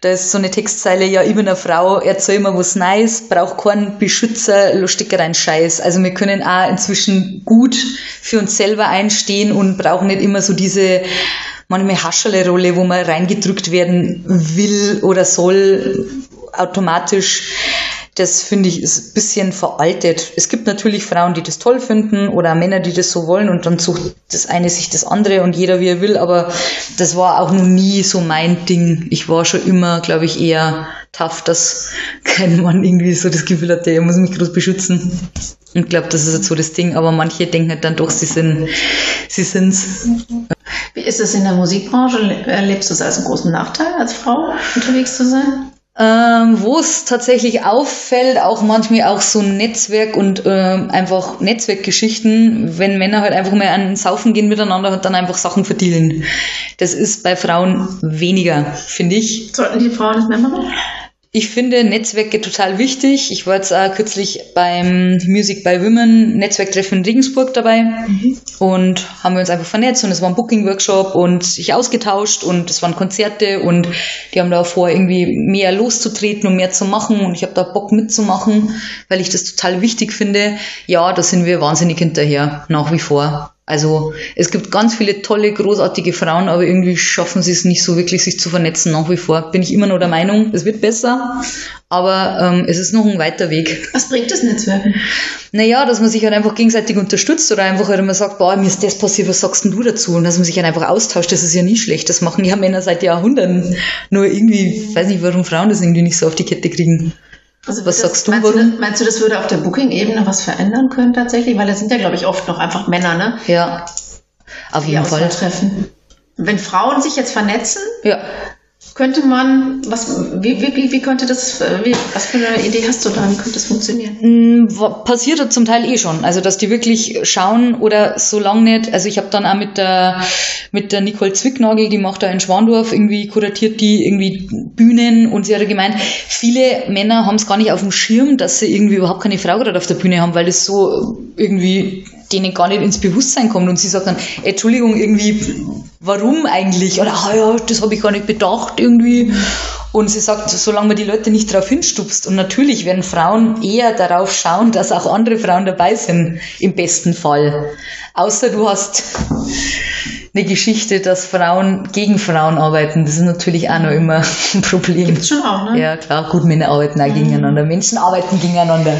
da ist so eine Textzeile, ja, ich bin eine Frau, erzähl mir was Neues, braucht keinen Beschützer, lustig rein Scheiß. Also wir können auch inzwischen gut für uns selber einstehen und brauchen nicht immer so diese manchmal Hascherle-Rolle, wo man reingedrückt werden will oder soll, automatisch das finde ich ist ein bisschen veraltet. Es gibt natürlich Frauen, die das toll finden oder Männer, die das so wollen und dann sucht das eine sich das andere und jeder wie er will, aber das war auch noch nie so mein Ding. Ich war schon immer, glaube ich, eher tough, dass kein Mann irgendwie so das Gefühl hatte, er muss mich groß beschützen. Und glaube, das ist jetzt so das Ding, aber manche denken halt dann doch, sie sind, sie sind's. Wie ist es in der Musikbranche? Erlebst du es als einen großen Nachteil, als Frau unterwegs zu sein? Ähm, wo es tatsächlich auffällt, auch manchmal auch so Netzwerk und ähm, einfach Netzwerkgeschichten, wenn Männer halt einfach mal an Saufen gehen miteinander und dann einfach Sachen verdienen. Das ist bei Frauen weniger, finde ich. Sollten die Frauen das mehr machen? Ich finde Netzwerke total wichtig. Ich war jetzt auch kürzlich beim Music by Women Netzwerktreffen in Regensburg dabei mhm. und haben wir uns einfach vernetzt und es war ein Booking-Workshop und sich ausgetauscht und es waren Konzerte und die haben da vor, irgendwie mehr loszutreten und mehr zu machen und ich habe da Bock mitzumachen, weil ich das total wichtig finde. Ja, da sind wir wahnsinnig hinterher, nach wie vor. Also es gibt ganz viele tolle, großartige Frauen, aber irgendwie schaffen sie es nicht so wirklich, sich zu vernetzen nach wie vor. Bin ich immer noch der Meinung, es wird besser, aber ähm, es ist noch ein weiter Weg. Was bringt das Netzwerken? Naja, dass man sich halt einfach gegenseitig unterstützt oder einfach halt immer sagt, boah, mir ist das passiert, was sagst denn du dazu? Und dass man sich halt einfach austauscht, das ist ja nie schlecht. Das machen ja Männer seit Jahrhunderten. Nur irgendwie, ich weiß nicht, warum Frauen das irgendwie nicht so auf die Kette kriegen. Also was das, sagst du? Meinst, du das, meinst du, das würde auf der Booking-Ebene was verändern können tatsächlich? Weil das sind ja, glaube ich, oft noch einfach Männer, ne? Ja, auf jeden Fall. Treffen. Wenn Frauen sich jetzt vernetzen, ja könnte man, was, wie, wie, wie könnte das, wie, was für eine Idee hast du da, wie könnte das funktionieren? Mm, passiert zum Teil eh schon, also dass die wirklich schauen oder so lange nicht, also ich habe dann auch mit der, mit der Nicole Zwicknagel, die macht da in Schwandorf, irgendwie kuratiert die irgendwie Bühnen und sie hat gemeint, viele Männer haben es gar nicht auf dem Schirm, dass sie irgendwie überhaupt keine Frau gerade auf der Bühne haben, weil das so irgendwie denen gar nicht ins Bewusstsein kommt und sie sagt dann, Entschuldigung, irgendwie, warum eigentlich? Oder, ah ja, das habe ich gar nicht bedacht irgendwie. Und sie sagt, solange man die Leute nicht darauf hinstupst, und natürlich werden Frauen eher darauf schauen, dass auch andere Frauen dabei sind, im besten Fall. Außer du hast eine Geschichte, dass Frauen gegen Frauen arbeiten. Das ist natürlich auch noch immer ein Problem. Gibt's schon auch, ne? Ja, klar, gut, Männer arbeiten auch mhm. gegeneinander, Menschen arbeiten gegeneinander.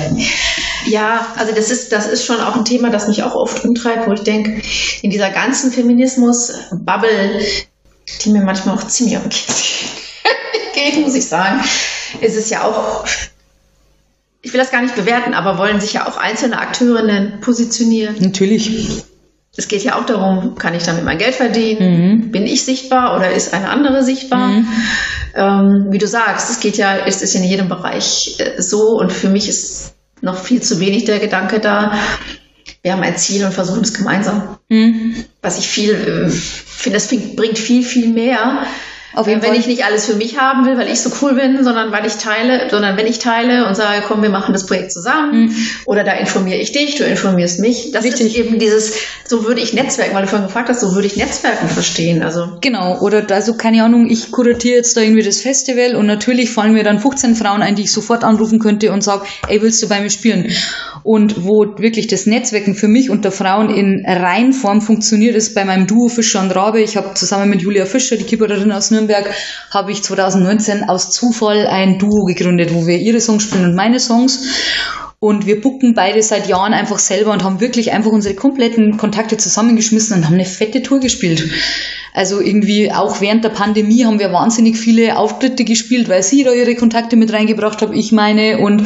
Ja, also das ist, das ist schon auch ein Thema, das mich auch oft umtreibt, wo ich denke, in dieser ganzen Feminismus-Bubble, die mir manchmal auch ziemlich auf den geht, muss ich sagen, ist es ja auch ich will das gar nicht bewerten, aber wollen sich ja auch einzelne Akteurinnen positionieren. Natürlich. Es geht ja auch darum, kann ich damit mein Geld verdienen? Mhm. Bin ich sichtbar oder ist eine andere sichtbar? Mhm. Ähm, wie du sagst, es geht ja, es ist in jedem Bereich äh, so und für mich ist noch viel zu wenig der Gedanke da. Wir haben ein Ziel und versuchen es gemeinsam. Mhm. Was ich viel äh, finde, das bringt viel, viel mehr, auf jeden wenn Fall. ich nicht alles für mich haben will, weil ich so cool bin, sondern weil ich teile, sondern wenn ich teile und sage, komm, wir machen das Projekt zusammen mhm. oder da informiere ich dich, du informierst mich. Das Richtig. ist eben dieses, so würde ich Netzwerken, weil du vorhin gefragt hast, so würde ich Netzwerken verstehen. Also genau, oder also keine Ahnung, ich kuratiere jetzt da irgendwie das Festival und natürlich fallen mir dann 15 Frauen ein, die ich sofort anrufen könnte und sage, ey, willst du bei mir spielen? Und wo wirklich das Netzwerken für mich unter Frauen in Reihenform funktioniert, ist bei meinem Duo Fischer und Rabe. Ich habe zusammen mit Julia Fischer, die Keyboarderin aus Nürnberg, habe ich 2019 aus Zufall ein Duo gegründet, wo wir ihre Songs spielen und meine Songs. Und wir bucken beide seit Jahren einfach selber und haben wirklich einfach unsere kompletten Kontakte zusammengeschmissen und haben eine fette Tour gespielt. Also irgendwie auch während der Pandemie haben wir wahnsinnig viele Auftritte gespielt, weil sie da ihre Kontakte mit reingebracht haben, ich meine. Und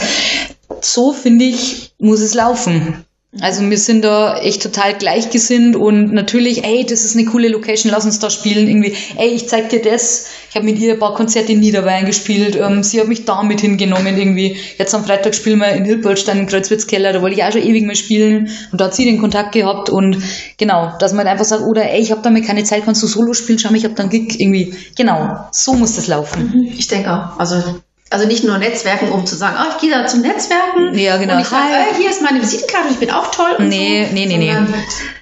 so finde ich, muss es laufen. Also wir sind da echt total gleichgesinnt und natürlich, ey, das ist eine coole Location, lass uns da spielen. Irgendwie, ey, ich zeig dir das. Ich habe mit ihr ein paar Konzerte in Niederbayern gespielt. Ähm, sie hat mich da mit hingenommen irgendwie. Jetzt am Freitag spielen wir in Hilpolstein im Kreuzwitzkeller, da wollte ich auch schon ewig mal spielen. Und da hat sie den Kontakt gehabt und genau, dass man einfach sagt, oder ey, ich habe damit keine Zeit, kannst du Solo spielen? Schau mal, ich habe dann Gig irgendwie. Genau, so muss das laufen. Mhm. Ich denke auch. Also also nicht nur Netzwerken, um zu sagen, oh, ich gehe da zum Netzwerken. Ja, genau. Und ich sage, äh, hier ist meine Visitenkarte, ich bin auch toll. Und nee, so, nee, nee, nee.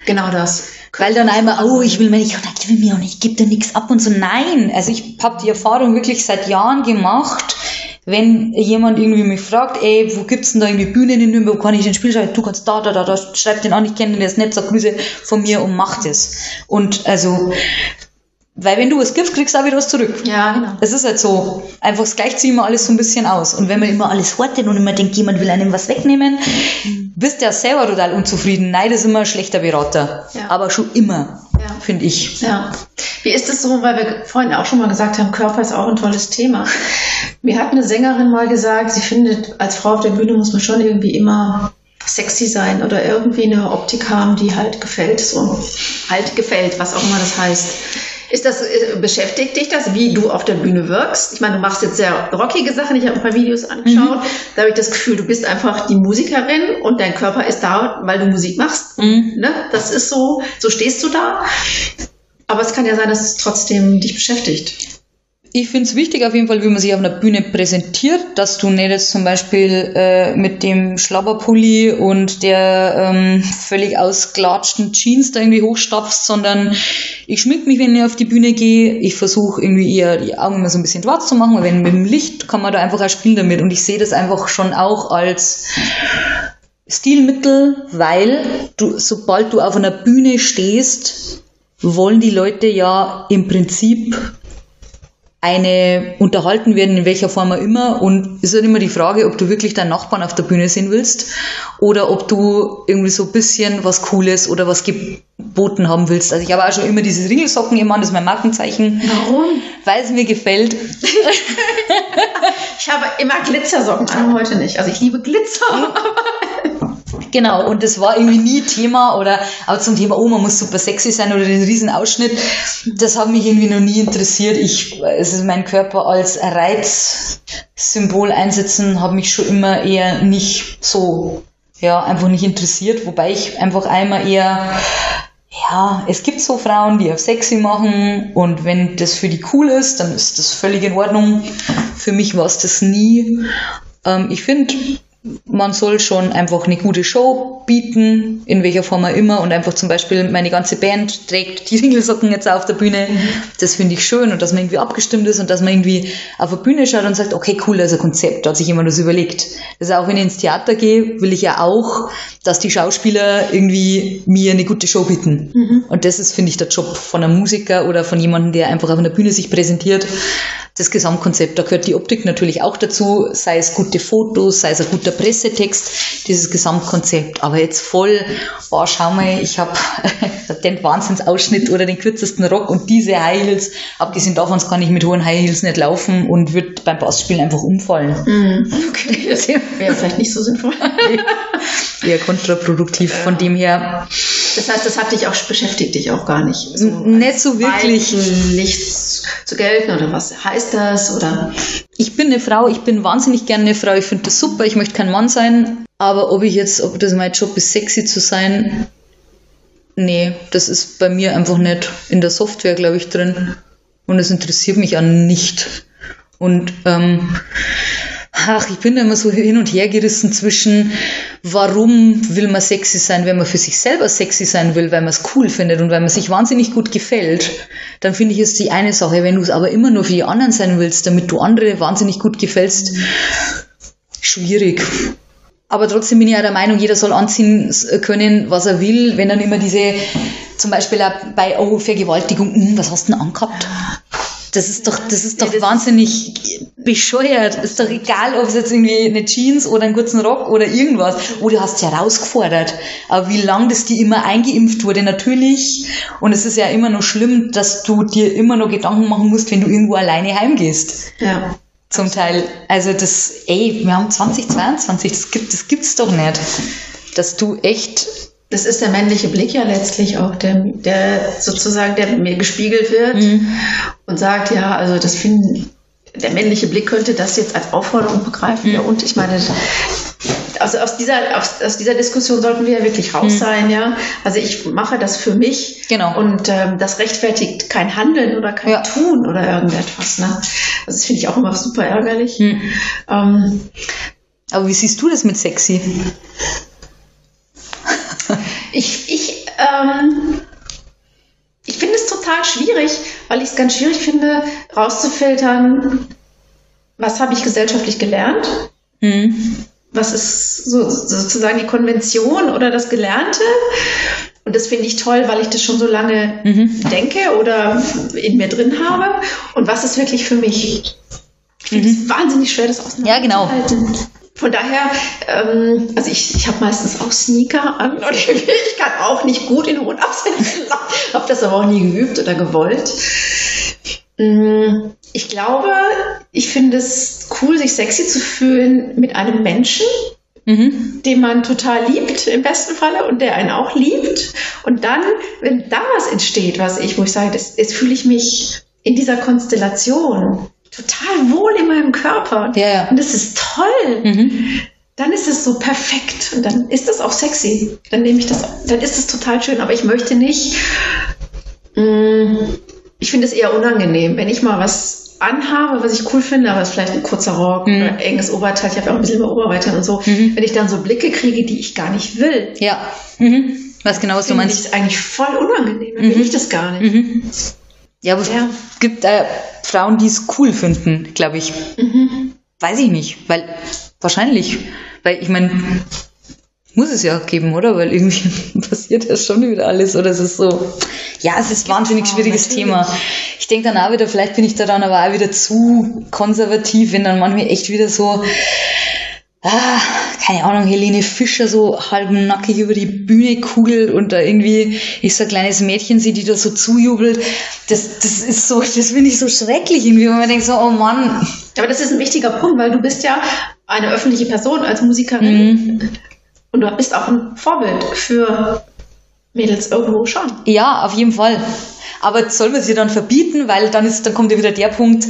Genau das. Weil dann einmal, oh, ich will mir nicht, ich will mir auch nicht, ich gebe da nichts ab und so. Nein, also ich habe die Erfahrung wirklich seit Jahren gemacht, wenn jemand irgendwie mich fragt, ey, wo gibt's denn da irgendwie Bühnen in Nürnberg, wo kann ich den Spiel schreiben? Du kannst da, da, da, da, schreib den an, ich kenne den, ist nett, sag Grüße von mir und mach das. Und also, weil wenn du was gibst, kriegst du auch wieder was zurück. Ja, genau. Es ist halt so, einfach es gleicht sich immer alles so ein bisschen aus. Und wenn man immer alles hortet und immer denkt, jemand will einem was wegnehmen, bist du ja selber total unzufrieden. Nein, das ist immer ein schlechter Berater. Ja. Aber schon immer, Ja. finde ich. Ja. Wie ist es so, weil wir vorhin auch schon mal gesagt haben, Körper ist auch ein tolles Thema. Mir hat eine Sängerin mal gesagt, sie findet, als Frau auf der Bühne muss man schon irgendwie immer sexy sein oder irgendwie eine Optik haben, die halt gefällt, so halt gefällt, was auch immer das heißt. Ist das, äh, beschäftigt dich das, wie du auf der Bühne wirkst? Ich meine, du machst jetzt sehr rockige Sachen, ich habe ein paar Videos angeschaut, da habe ich das Gefühl, du bist einfach die Musikerin und dein Körper ist da, weil du Musik machst. Mhm. Ne? Das ist so, so stehst du da. Aber es kann ja sein, dass es trotzdem dich beschäftigt. Ich finde es wichtig auf jeden Fall, wie man sich auf einer Bühne präsentiert, dass du nicht jetzt zum Beispiel äh, mit dem Schlabberpulli und der ähm, völlig ausgelatschten Jeans da irgendwie hochstapfst, sondern ich schmink mich, wenn ich auf die Bühne gehe. Ich versuche irgendwie eher die Augen immer so ein bisschen schwarz zu machen, weil wenn mit dem Licht kann man da einfach auch spielen damit. Und ich sehe das einfach schon auch als Stilmittel, weil du, sobald du auf einer Bühne stehst, wollen die Leute ja im Prinzip eine unterhalten werden, in welcher Form auch immer. Und es ist halt immer die Frage, ob du wirklich deinen Nachbarn auf der Bühne sehen willst oder ob du irgendwie so ein bisschen was Cooles oder was geboten haben willst. Also ich habe auch schon immer diese Ringelsocken immer das ist mein Markenzeichen, Warum? weil es mir gefällt. Ich habe immer Glitzersocken an, heute nicht. Also ich liebe Glitzer. Genau, und das war irgendwie nie Thema oder auch zum Thema, oh, man muss super sexy sein oder den riesen Ausschnitt. Das hat mich irgendwie noch nie interessiert. Ich, es ist mein Körper als Reizsymbol einsetzen, hat mich schon immer eher nicht so, ja, einfach nicht interessiert, wobei ich einfach einmal eher ja, es gibt so Frauen, die auf sexy machen und wenn das für die cool ist, dann ist das völlig in Ordnung. Für mich war es das nie. Ähm, ich finde, man soll schon einfach eine gute Show bieten, in welcher Form auch immer. Und einfach zum Beispiel meine ganze Band trägt die Ringelsocken jetzt auf der Bühne. Das finde ich schön und dass man irgendwie abgestimmt ist und dass man irgendwie auf der Bühne schaut und sagt, okay, cool, das ist ein Konzept, da hat sich jemand das überlegt. Das ist auch, wenn ich ins Theater gehe, will ich ja auch, dass die Schauspieler irgendwie mir eine gute Show bieten. Und das ist, finde ich, der Job von einem Musiker oder von jemandem, der einfach auf einer Bühne sich präsentiert. Das Gesamtkonzept, da gehört die Optik natürlich auch dazu, sei es gute Fotos, sei es ein guter Pressetext, dieses Gesamtkonzept. Aber jetzt voll, boah, schau mal, ich habe den Wahnsinnsausschnitt oder den kürzesten Rock und diese High Heels. Abgesehen davon kann ich mit hohen High Heels nicht laufen und würde beim Bassspielen einfach umfallen. Okay, das wäre vielleicht nicht so sinnvoll. Eher kontraproduktiv. Von dem her, Das heißt, das hat dich auch, beschäftigt dich auch gar nicht. So nicht so wirklich. Nichts zu gelten oder was heißt das oder? ich bin eine Frau, ich bin wahnsinnig gerne eine Frau, ich finde das super, ich möchte kein Mann sein, aber ob ich jetzt, ob das mein Job ist, sexy zu sein, nee, das ist bei mir einfach nicht in der Software, glaube ich, drin. Und es interessiert mich an nicht. Und ähm, ach, ich bin da immer so hin und her gerissen zwischen, warum will man sexy sein, wenn man für sich selber sexy sein will, weil man es cool findet und weil man sich wahnsinnig gut gefällt, dann finde ich es die eine Sache. Wenn du es aber immer nur für die anderen sein willst, damit du andere wahnsinnig gut gefällst, schwierig. Aber trotzdem bin ich ja der Meinung, jeder soll anziehen können, was er will. Wenn dann immer diese, zum Beispiel auch bei oh, Vergewaltigung, hm, was hast du denn angehabt? Das ist doch, das ist doch Ja, das- wahnsinnig bescheuert. Ist doch egal, ob es jetzt irgendwie eine Jeans oder einen kurzen Rock oder irgendwas. Oh, du hast ja rausgefordert. Aber wie lang das dir immer eingeimpft wurde, natürlich. Und es ist ja immer noch schlimm, dass du dir immer noch Gedanken machen musst, wenn du irgendwo alleine heimgehst. Ja. Zum Teil. Also das, ey, wir haben 2022, das gibt, das gibt's doch nicht. Dass du echt, Das ist der männliche Blick ja letztlich auch, der, der sozusagen, der mir gespiegelt wird Mhm. und sagt, ja, also das finden, der männliche Blick könnte das jetzt als Aufforderung begreifen. Mhm. Ja, und ich meine, also aus dieser, aus, aus dieser Diskussion sollten wir ja wirklich raus sein, ja. Also ich mache das für mich. Mhm. Genau. Und ähm, das rechtfertigt kein Handeln oder kein Ja. Tun oder irgendetwas. Ne? Also das finde ich auch immer super ärgerlich. Mhm. Ähm, aber wie siehst du das mit sexy? Ich, ich, ähm, total schwierig, weil ich es ganz schwierig finde, rauszufiltern, was habe ich gesellschaftlich gelernt? Mhm. Was ist so, sozusagen die Konvention oder das Gelernte? Und das finde ich toll, weil ich das schon so lange mhm. denke oder in mir drin habe. Und was ist wirklich für mich? Ich finde es mhm. wahnsinnig schwer, das auseinanderzuhalten. Ja, genau. Von daher, ähm, also ich, ich habe meistens auch Sneaker an und ich kann auch nicht gut in Hut absetzen. habe das aber auch nie geübt oder gewollt. Mm, ich glaube, ich finde es cool, sich sexy zu fühlen mit einem Menschen, mhm. den man total liebt im besten Falle und der einen auch liebt. Und dann, wenn da was entsteht, was ich, wo ich sage, das, das fühle ich mich in dieser Konstellation total wohl in meinem Körper. Ja, ja. Und das ist toll. Mhm. Dann ist es so perfekt und dann ist das auch sexy. Dann nehme ich das, dann ist es total schön. Aber ich möchte nicht, mm, ich finde es eher unangenehm, wenn ich mal was anhabe, was ich cool finde, aber es ist vielleicht ein kurzer Rock mhm. oder enges Oberteil. Ich habe ja auch ein bisschen mehr Oberweite und so. Mhm. Wenn ich dann so Blicke kriege, die ich gar nicht will. Ja. Mhm. Was genau du meinst? Das ist eigentlich voll unangenehm. Dann will mhm. ich das gar nicht. Ja, aber ja. es gibt äh, Frauen, die es cool finden, glaube ich. Mhm. Weiß ich nicht, weil wahrscheinlich, weil ich meine, muss es ja geben, oder? Weil irgendwie passiert ja schon wieder alles. Oder es ist so, ja, es ist ein wahnsinnig schwieriges natürlich. Thema. Ich denke dann auch wieder, vielleicht bin ich da dann aber auch wieder zu konservativ, wenn dann manchmal echt wieder so, ah, keine Ahnung, Helene Fischer so halb nackig über die Bühne kugelt und da irgendwie ist so ein kleines Mädchen sie, die da so zujubelt. Das, das ist so, das finde ich so schrecklich irgendwie, wo man denkt so, oh Mann. Aber das ist ein wichtiger Punkt, weil du bist ja eine öffentliche Person als Musikerin mhm. und du bist auch ein Vorbild für Mädels irgendwo schon. Ja, auf jeden Fall. Aber soll man sie dann verbieten, weil dann ist, dann kommt ja wieder der Punkt,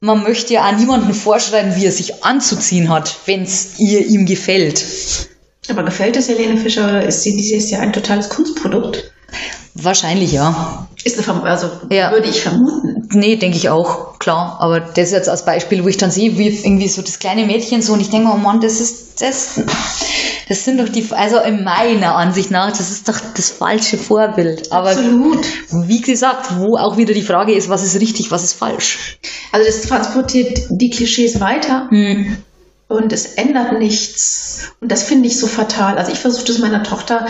man möchte ja auch niemandem vorschreiben, wie er sich anzuziehen hat, wenn es ihr ihm gefällt. Aber gefällt es Helene Fischer ist sie dieses Jahr ein totales Kunstprodukt? Wahrscheinlich ja. Ist eine Verm also ja. würde ich vermuten. Nee, denke ich auch, klar. Aber das ist jetzt als Beispiel, wo ich dann sehe, wie irgendwie so das kleine Mädchen so und ich denke, oh Mann, das ist das, das sind doch die, also in meiner Ansicht nach, das ist doch das falsche Vorbild. Aber Absolut. wie gesagt, wo auch wieder die Frage ist, was ist richtig, was ist falsch. Also das transportiert die Klischees weiter. Hm und es ändert nichts. Und das finde ich so fatal. Also ich versuche das meiner Tochter,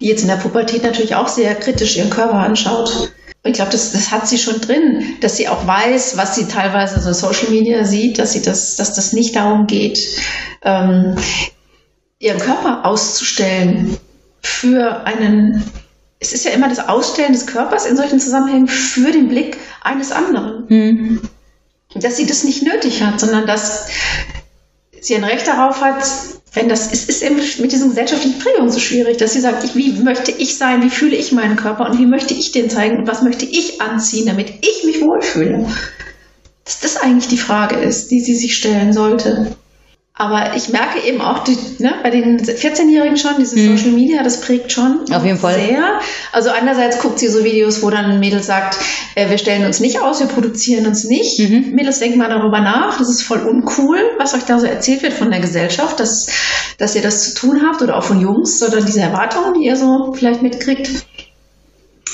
die jetzt in der Pubertät natürlich auch sehr kritisch ihren Körper anschaut. Und ich glaube, das, das hat sie schon drin, dass sie auch weiß, was sie teilweise so Social Media sieht, dass sie das, dass das nicht darum geht, ähm, ihren Körper auszustellen für einen. Es ist ja immer das Ausstellen des Körpers in solchen Zusammenhängen für den Blick eines anderen. Mhm. Dass sie das nicht nötig hat, sondern dass sie ein Recht darauf hat, wenn das es ist eben mit diesen gesellschaftlichen Prägungen so schwierig, dass sie sagt, ich, wie möchte ich sein, wie fühle ich meinen Körper und wie möchte ich den zeigen und was möchte ich anziehen, damit ich mich wohlfühle. Dass das eigentlich die Frage ist, die sie sich stellen sollte. Aber ich merke eben auch die, ne, bei den 14-Jährigen schon, dieses hm. Social Media, das prägt schon Auf jeden Fall. sehr. Also einerseits guckt sie so Videos, wo dann ein Mädel sagt, äh, wir stellen uns nicht aus, wir produzieren uns nicht. Mhm. Mädels denken mal darüber nach, das ist voll uncool, was euch da so erzählt wird von der Gesellschaft, dass, dass ihr das zu tun habt oder auch von Jungs oder diese Erwartungen, die ihr so vielleicht mitkriegt.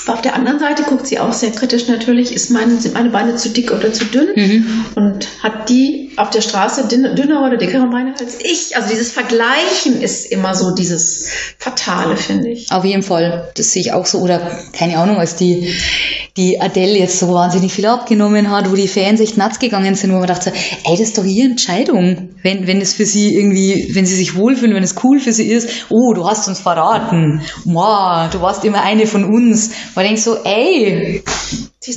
Auf der anderen Seite guckt sie auch sehr kritisch natürlich, ist mein, sind meine Beine zu dick oder zu dünn mhm. und hat die auf der Straße dünner oder dickere Beine als ich. Also dieses Vergleichen ist immer so dieses Fatale, finde ich. Auf jeden Fall, das sehe ich auch so. Oder keine Ahnung, als die, die Adele jetzt so wahnsinnig viel abgenommen hat, wo die Fans echt nuts gegangen sind, wo man dachte, ey, das ist doch ihre Entscheidung. Wenn, wenn es für sie irgendwie, wenn sie sich wohlfühlen, wenn es cool für sie ist, oh, du hast uns verraten. Wow, du warst immer eine von uns ich denke so, ey,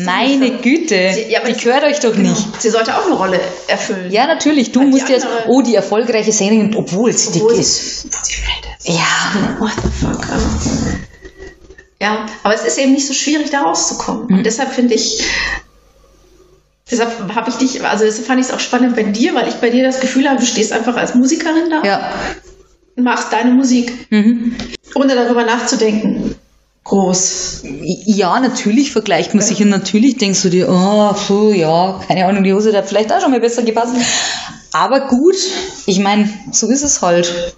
meine Güte, sie, ja, die gehört euch doch genau. nicht. Sie sollte auch eine Rolle erfüllen. Ja, natürlich. Du Weil musst jetzt, oh, die erfolgreiche Sängerin, obwohl sie dick ist. Ja. What the fuck? Ja, aber es ist eben nicht so schwierig, da rauszukommen. Mhm. Und deshalb finde ich, deshalb habe ich dich, also deshalb fand ich es auch spannend bei dir, weil ich bei dir das Gefühl habe, du stehst einfach als Musikerin da. Ja. Und machst deine Musik. Mhm. Ohne darüber nachzudenken groß. Ja, natürlich vergleicht man sich und natürlich denkst du dir, oh, puh, ja, keine Ahnung, die Hose hat vielleicht auch schon mal besser gepasst. Aber gut, ich meine, so ist es halt.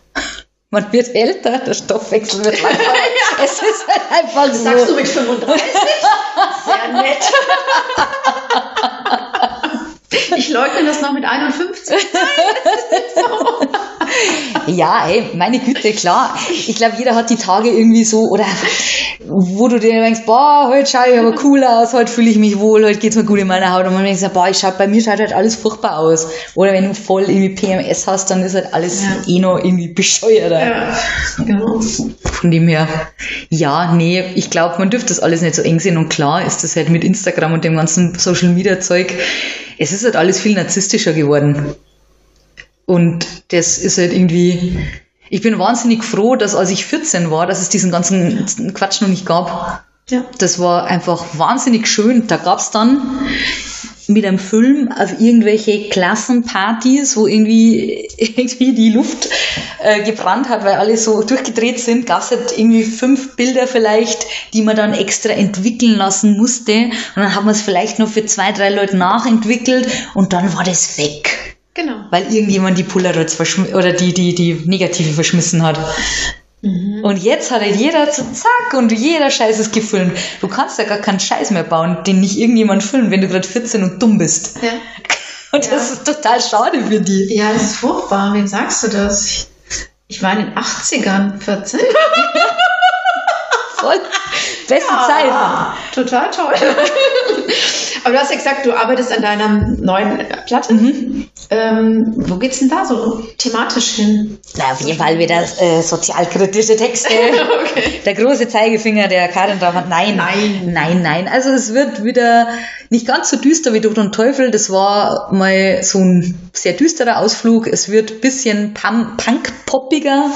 Man wird älter, der Stoffwechsel wird langsamer. ja. Es ist halt einfach so. Sagst du mit 35? Sehr nett. Ich leugne das noch mit 51. Nein, das ist nicht so. Ja, ey, meine Güte, klar. Ich glaube, jeder hat die Tage irgendwie so, oder wo du dir denkst, boah, heute schaue ich aber cool aus, heute fühle ich mich wohl, heute geht's mir gut in meiner Haut. Und man denkt, boah, ich schau, bei mir schaut halt alles furchtbar aus. Oder wenn du voll irgendwie PMS hast, dann ist halt alles ja. eh noch irgendwie bescheuerter. Ja, genau. Von dem her, ja, nee, ich glaube, man dürfte das alles nicht so eng sehen. Und klar ist das halt mit Instagram und dem ganzen Social Media Zeug, es ist halt alles viel narzisstischer geworden. Und das ist halt irgendwie, ich bin wahnsinnig froh, dass als ich 14 war, dass es diesen ganzen Quatsch noch nicht gab. Ja. Das war einfach wahnsinnig schön. Da gab's dann mit einem Film auf irgendwelche Klassenpartys, wo irgendwie, irgendwie die Luft äh, gebrannt hat, weil alle so durchgedreht sind, gab es halt irgendwie fünf Bilder vielleicht, die man dann extra entwickeln lassen musste. Und dann haben wir es vielleicht noch für zwei, drei Leute nachentwickelt und dann war das weg. Genau. Weil irgendjemand die Polaroids oder die, die, die Negative verschmissen hat. Mhm. Und jetzt hat halt jeder so zack und jeder Scheiß ist gefilmt. Du kannst ja gar keinen Scheiß mehr bauen, den nicht irgendjemand filmt, wenn du gerade 14 und dumm bist. Ja. Und ja. das ist total schade für die. Ja, das ist furchtbar. Wem sagst du das? Ich, ich war in den 80ern 14. Voll. Beste ja, Zeit. Total toll. Aber du hast ja gesagt, du arbeitest an deiner neuen Platte. Mhm. Ähm, wo geht's denn da so thematisch hin? Na, auf jeden Fall wieder äh, sozialkritische Texte. okay. Der große Zeigefinger der Karin drauf hat. Nein, nein, nein, nein. Also es wird wieder nicht ganz so düster wie Tod und Teufel. Das war mal so ein sehr düsterer Ausflug. Es wird ein bisschen punk-poppiger.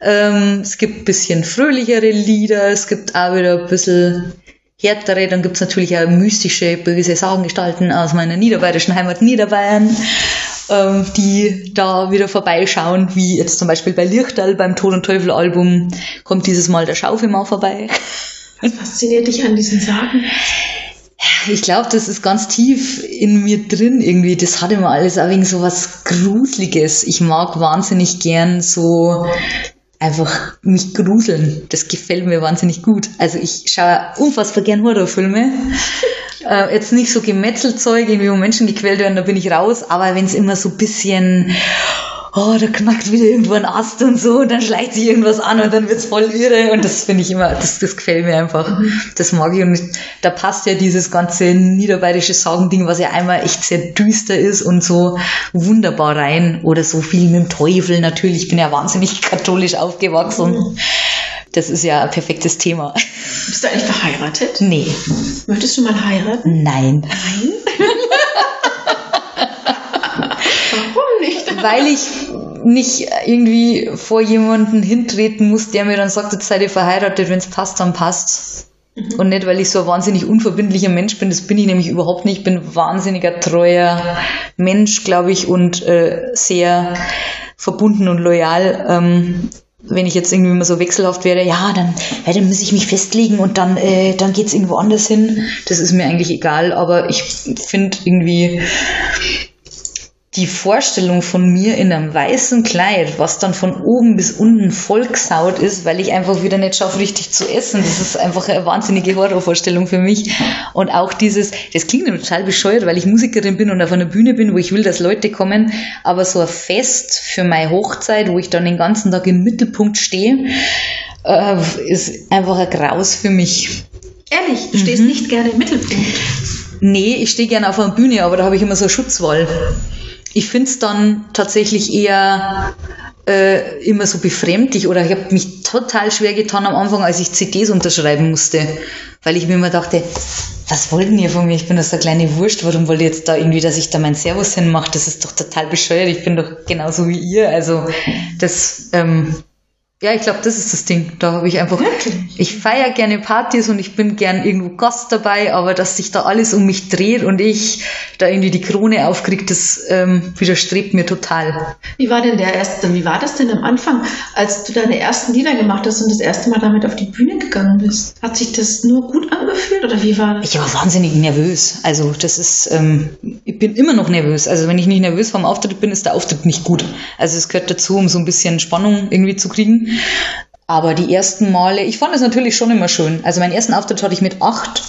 Ähm, es gibt ein bisschen fröhlichere Lieder. Es gibt auch wieder ein bisschen härtere. Dann gibt's natürlich auch mystische, böse Sagengestalten aus meiner niederbayerischen Heimat Niederbayern, ähm, die da wieder vorbeischauen, wie jetzt zum Beispiel bei Lichtal beim Tod und Teufel Album kommt dieses Mal der Schaufe mal vorbei. Was fasziniert dich an diesen Sagen? Ich glaube, das ist ganz tief in mir drin irgendwie. Das hat immer alles ein wenig so was Gruseliges. Ich mag wahnsinnig gern so einfach mich gruseln. Das gefällt mir wahnsinnig gut. Also ich schaue unfassbar gern Horrorfilme. Äh, jetzt nicht so Gemetzelzeug, irgendwie wo Menschen gequält werden, da bin ich raus, aber wenn es immer so ein bisschen oh, da knackt wieder irgendwo ein Ast und so, und dann schleicht sich irgendwas an und dann wird's voll irre und das finde ich immer, das, das gefällt mir einfach. Das mag ich und da passt ja dieses ganze niederbayerische Sagending, was ja einmal echt sehr düster ist und so wunderbar rein oder so viel mit dem Teufel natürlich. Ich bin ja wahnsinnig katholisch aufgewachsen. Das ist ja ein perfektes Thema. Bist du eigentlich verheiratet? Nee. Möchtest du mal heiraten? Nein. Nein? Warum nicht? Weil ich nicht irgendwie vor jemanden hintreten muss, der mir dann sagt, jetzt seid ihr verheiratet, wenn es passt, dann passt. Mhm. Und nicht, weil ich so ein wahnsinnig unverbindlicher Mensch bin, das bin ich nämlich überhaupt nicht. Ich bin ein wahnsinniger treuer Mensch, glaube ich, und äh, sehr verbunden und loyal. Ähm, wenn ich jetzt irgendwie mal so wechselhaft wäre, ja, dann, ja, dann muss ich mich festlegen und dann, äh, dann geht's irgendwo anders hin. Das ist mir eigentlich egal, aber ich finde irgendwie, die Vorstellung von mir in einem weißen Kleid, was dann von oben bis unten vollgesaut ist, weil ich einfach wieder nicht schaffe, richtig zu essen. Das ist einfach eine wahnsinnige Horrorvorstellung für mich. Und auch dieses, das klingt total bescheuert, weil ich Musikerin bin und auf einer Bühne bin, wo ich will, dass Leute kommen, aber so ein Fest für meine Hochzeit, wo ich dann den ganzen Tag im Mittelpunkt stehe, äh, ist einfach ein Graus für mich. Ehrlich, du stehst mhm. nicht gerne im Mittelpunkt. Nee, ich stehe gerne auf einer Bühne, aber da habe ich immer so eine Schutzwall ich finde es dann tatsächlich eher äh, immer so befremdlich oder ich habe mich total schwer getan am Anfang, als ich CDs unterschreiben musste, weil ich mir immer dachte, was wollten ihr von mir? Ich bin das so eine kleine Wurst, warum wollt ihr jetzt da irgendwie, dass ich da mein Servus hinmache? Das ist doch total bescheuert, ich bin doch genauso wie ihr. Also das ähm, ja, ich glaube, das ist das Ding. Da habe ich einfach, Wirklich? ich feiere gerne Partys und ich bin gern irgendwo Gast dabei, aber dass sich da alles um mich dreht und ich da irgendwie die Krone aufkriege, das ähm, widerstrebt mir total. Wie war denn der erste, wie war das denn am Anfang, als du deine ersten Lieder gemacht hast und das erste Mal damit auf die Bühne gegangen bist? Hat sich das nur gut angefühlt oder wie war das? Ich war wahnsinnig nervös. Also das ist, ähm, ich bin immer noch nervös. Also wenn ich nicht nervös vom Auftritt bin, ist der Auftritt nicht gut. Also es gehört dazu, um so ein bisschen Spannung irgendwie zu kriegen. Aber die ersten Male, ich fand es natürlich schon immer schön. Also meinen ersten Auftritt hatte ich mit acht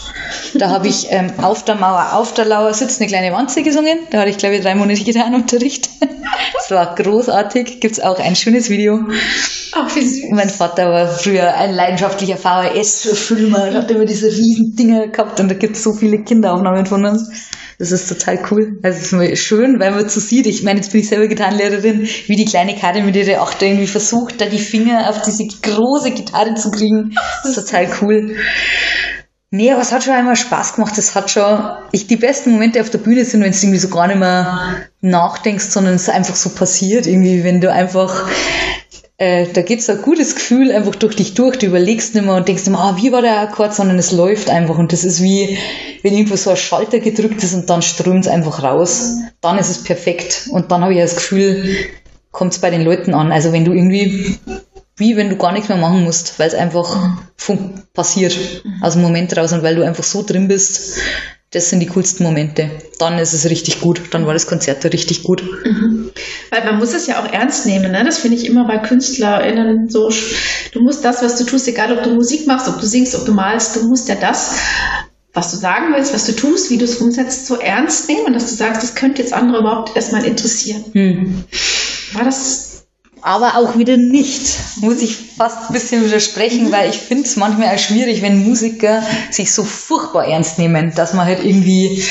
Da habe ich ähm, auf der Mauer, auf der Lauer sitzt eine kleine Wanze gesungen. Da hatte ich, glaube ich, drei Monate Gitarrenunterricht. Das war großartig. Gibt es auch ein schönes Video. Ach, wie süß. Mein Vater war früher ein leidenschaftlicher VHS-Filmer, hat immer diese riesen Dinger gehabt und da gibt es so viele Kinderaufnahmen von uns. Das ist total cool. Also es ist schön, weil man so sieht, ich meine, jetzt bin ich selber Gitarrenlehrerin, wie die kleine Karin mit ihrer Achter irgendwie versucht, da die Finger auf diese große Gitarre zu kriegen. Das ist total cool. Nee, aber es hat schon einmal Spaß gemacht. Es hat schon, ich, die besten Momente auf der Bühne sind, wenn du irgendwie so gar nicht mehr nachdenkst, sondern es einfach so passiert. Irgendwie, wenn du einfach äh, da geht's ein gutes Gefühl einfach durch dich durch, du überlegst nicht mehr und denkst immer, ah, wie war der Akkord, sondern es läuft einfach und das ist wie, wenn irgendwo so ein Schalter gedrückt ist und dann strömt's einfach raus, dann ist es perfekt und dann habe ich das Gefühl, kommt's bei den Leuten an. Also wenn du irgendwie, wie wenn du gar nichts mehr machen musst, weil es einfach passiert aus dem Moment raus und weil du einfach so drin bist, das sind die coolsten Momente. Dann ist es richtig gut. Dann war das Konzert richtig gut. Mhm. Weil man muss es ja auch ernst nehmen. Ne? Das finde ich immer bei KünstlerInnen so. Du musst das, was du tust, egal ob du Musik machst, ob du singst, ob du malst, du musst ja das, was du sagen willst, was du tust, wie du es umsetzt, so ernst nehmen, dass du sagst, das könnte jetzt andere überhaupt erstmal interessieren. Hm. War das aber auch wieder nicht, muss ich fast ein bisschen widersprechen, weil ich finde es manchmal auch schwierig, wenn Musiker sich so furchtbar ernst nehmen, dass man halt irgendwie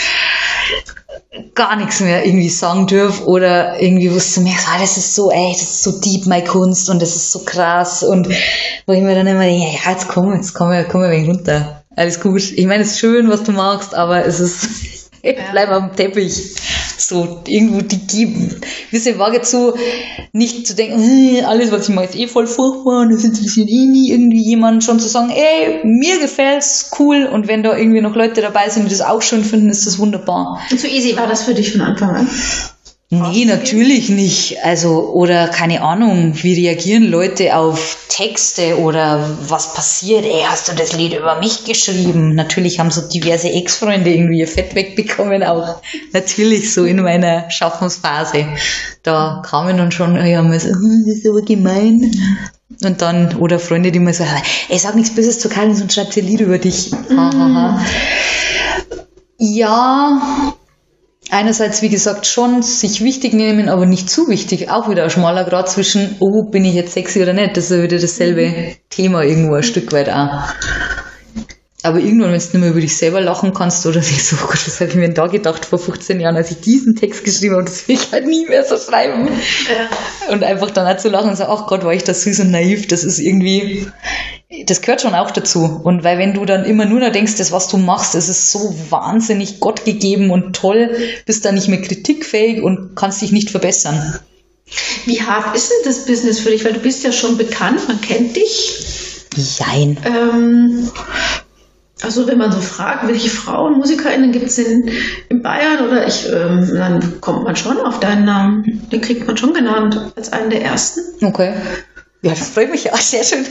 gar nichts mehr irgendwie sagen dürfen oder irgendwie du merkst, ah, das ist so echt, das ist so deep, meine Kunst und das ist so krass und wo ich mir dann immer denke, ja, jetzt komm, jetzt komm, komm ein wenig runter. Alles gut. Ich meine, es ist schön, was du magst, aber es ist, bleib am Teppich so irgendwo die geben. Diese Waage zu, nicht zu denken, hm, alles, was ich mache, ist eh voll furchtbar und das interessiert eh nie irgendwie jemand, schon zu sagen, ey, mir gefällt's, cool und wenn da irgendwie noch Leute dabei sind, die das auch schön finden, ist das wunderbar. Und so easy war das für dich von Anfang an? Nee, natürlich nicht. Also, oder keine Ahnung, wie reagieren Leute auf Texte oder was passiert? Ey, hast du das Lied über mich geschrieben? Natürlich haben so diverse Ex-Freunde irgendwie ihr Fett wegbekommen, auch natürlich so in meiner Schaffensphase. Da kamen dann schon, ja, mal so, hm, das ist aber gemein. Und dann, oder Freunde, die mir sagen, ey, sag nichts Böses zu Karin, sonst schreibt sie ein Lied über dich. Ha. Ja, einerseits, wie gesagt, schon sich wichtig nehmen, aber nicht zu wichtig. Auch wieder ein schmaler Grad zwischen, oh, bin ich jetzt sexy oder nicht. Das ist wieder dasselbe Thema irgendwo ein Stück weit auch. Aber irgendwann, wenn du nicht mehr über dich selber lachen kannst oder denkst, oh Gott, was habe ich mir denn da gedacht vor 15 Jahren, als ich diesen Text geschrieben habe, das will ich halt nie mehr so schreiben. Ja. Und einfach dann auch zu lachen und sagen, ach Gott, war ich da süß und naiv, das ist irgendwie, das gehört schon auch dazu. Und weil wenn du dann immer nur noch denkst, das, was du machst, das ist so wahnsinnig gottgegeben und toll, bist dann nicht mehr kritikfähig und kannst dich nicht verbessern. Wie hart ist denn das Business für dich? Weil du bist ja schon bekannt, man kennt dich. Jein. Ähm, also wenn man so fragt, welche Frauen, MusikerInnen gibt es in, in Bayern oder ich, ähm, dann kommt man schon auf deinen Namen. Den kriegt man schon genannt als einen der ersten. Okay. Ja, das freut mich auch sehr schön.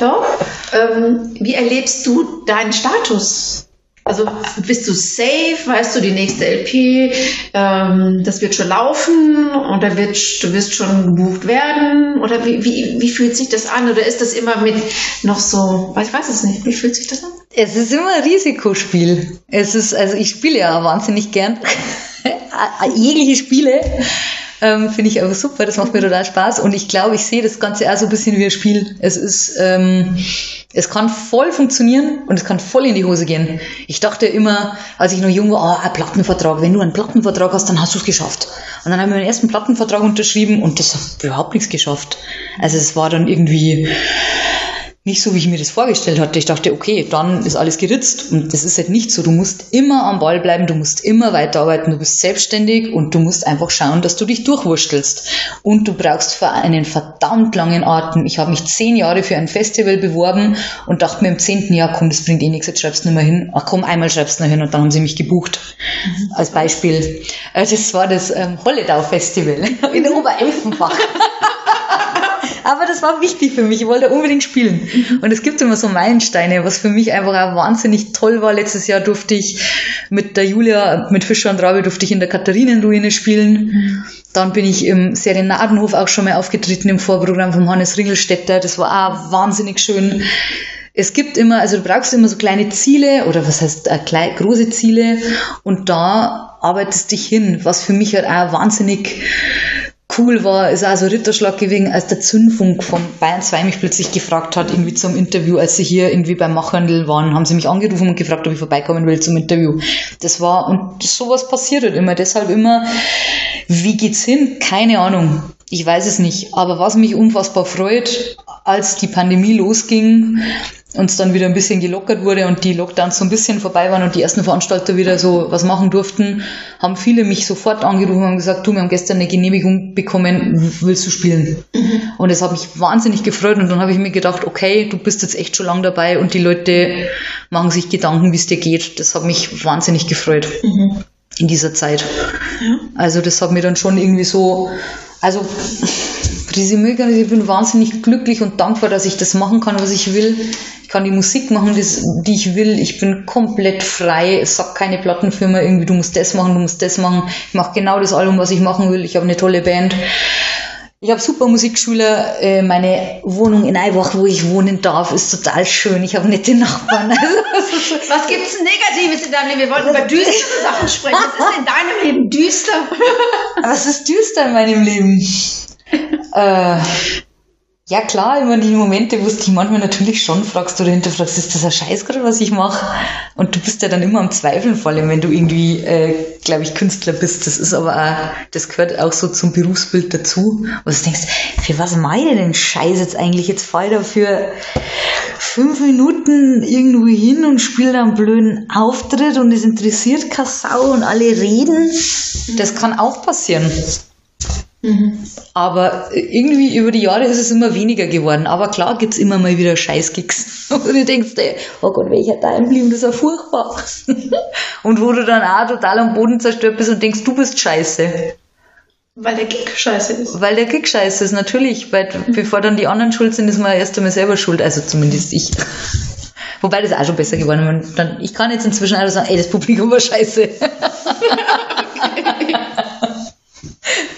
Doch. Ähm, wie erlebst du deinen Status? Also bist du safe? Weißt du, die nächste LP, ähm, das wird schon laufen oder wird, du wirst schon gebucht werden? Oder wie, wie, wie fühlt sich das an? Oder ist das immer mit noch so, ich weiß es nicht, wie fühlt sich das an? Es ist immer ein Risikospiel. Es ist, also ich spiele ja wahnsinnig gern jegliche Spiele. Ähm, Finde ich aber super, das macht mir total Spaß. Und ich glaube, ich sehe das Ganze auch so ein bisschen wie ein Spiel. Es ist, ähm, es kann voll funktionieren und es kann voll in die Hose gehen. Ich dachte immer, als ich noch jung war, ah, ein Plattenvertrag. Wenn du einen Plattenvertrag hast, dann hast du es geschafft. Und dann haben wir meinen ersten Plattenvertrag unterschrieben und das hat überhaupt nichts geschafft. Also es war dann irgendwie, nicht so, wie ich mir das vorgestellt hatte. Ich dachte, okay, dann ist alles geritzt. Und das ist halt nicht so. Du musst immer am Ball bleiben, du musst immer weiterarbeiten, du bist selbstständig und du musst einfach schauen, dass du dich durchwurstelst. Und du brauchst für einen verdammt langen Atem. Ich habe mich zehn Jahre für ein Festival beworben und dachte mir im zehnten Jahr, komm, das bringt eh nichts, jetzt schreibst du nicht mehr hin. Ach komm, einmal schreibst du noch hin und dann haben sie mich gebucht. Mhm. Als Beispiel. Äh, das war das ähm, Holledau Festival in Oberelfenbach. Aber das war wichtig für mich. Ich wollte unbedingt spielen. Und es gibt immer so Meilensteine, was für mich einfach auch wahnsinnig toll war. Letztes Jahr durfte ich mit der Julia, mit Fischer und Rabe, durfte ich in der Katharinenruine spielen. Dann bin ich im Serenadenhof auch schon mal aufgetreten im Vorprogramm von Hannes Ringelstetter. Das war auch wahnsinnig schön. es gibt immer, also du brauchst immer so kleine Ziele oder was heißt äh, klein, große Ziele und da arbeitest dich hin, was für mich halt auch wahnsinnig cool war, ist auch so Ritterschlag gewesen, als der Zündfunk von Bayern 2 mich plötzlich gefragt hat, irgendwie zum Interview, als sie hier irgendwie beim Machhandel waren, haben sie mich angerufen und gefragt, ob ich vorbeikommen will zum Interview. Das war, und sowas passiert halt immer, deshalb immer, wie geht's hin? Keine Ahnung. Ich weiß es nicht. Aber was mich unfassbar freut, als die Pandemie losging, uns dann wieder ein bisschen gelockert wurde und die Lockdowns so ein bisschen vorbei waren und die ersten Veranstalter wieder so was machen durften, haben viele mich sofort angerufen und gesagt, du, wir haben gestern eine Genehmigung bekommen, willst du spielen? Mhm. Und das hat mich wahnsinnig gefreut und dann habe ich mir gedacht, okay, du bist jetzt echt schon lang dabei und die Leute machen sich Gedanken, wie es dir geht. Das hat mich wahnsinnig gefreut mhm. in dieser Zeit. Ja. Also das hat mir dann schon irgendwie so, also Resümee, ich bin wahnsinnig glücklich und dankbar, dass ich das machen kann, was ich will kann die Musik machen, das, die ich will. Ich bin komplett frei. Es sagt keine Plattenfirma irgendwie, du musst das machen, du musst das machen. Ich mache genau das Album, was ich machen will. Ich habe eine tolle Band. Ich habe super Musikschüler. Äh, meine Wohnung in Eibach, wo ich wohnen darf, ist total schön. Ich habe nette Nachbarn. Was gibt's Negatives in deinem Leben? Wir wollten über düstere Sachen sprechen. Was ist in deinem Leben düster? Was ist düster in meinem Leben? äh, ja klar, immer die Momente, wo du dich manchmal natürlich schon fragst oder hinterfragst, ist das ein Scheiß gerade, was ich mache? Und du bist ja dann immer am Zweifeln, vor allem wenn du irgendwie, äh, glaube ich, Künstler bist. Das ist aber auch, das gehört auch so zum Berufsbild dazu. Wo du denkst, für was meine denn Scheiß jetzt eigentlich? Jetzt fall ich da für fünf Minuten irgendwo hin und spiele da einen blöden Auftritt und es interessiert keine Sau und alle reden. Das kann auch passieren. Mhm. Aber irgendwie über die Jahre ist es immer weniger geworden. Aber klar gibt es immer mal wieder Scheißgigs. Und du denkst, ey, oh Gott, welcher blieb, das ist ja furchtbar. und wo du dann auch total am Boden zerstört bist und denkst, du bist scheiße. Weil der Gig scheiße ist. Weil der Gig scheiße ist, natürlich. Weil mhm. bevor dann die anderen schuld sind, ist man erst einmal selber schuld. Also zumindest ich. Wobei das auch schon besser geworden ist. Ich kann jetzt inzwischen auch sagen, ey, das Publikum war scheiße.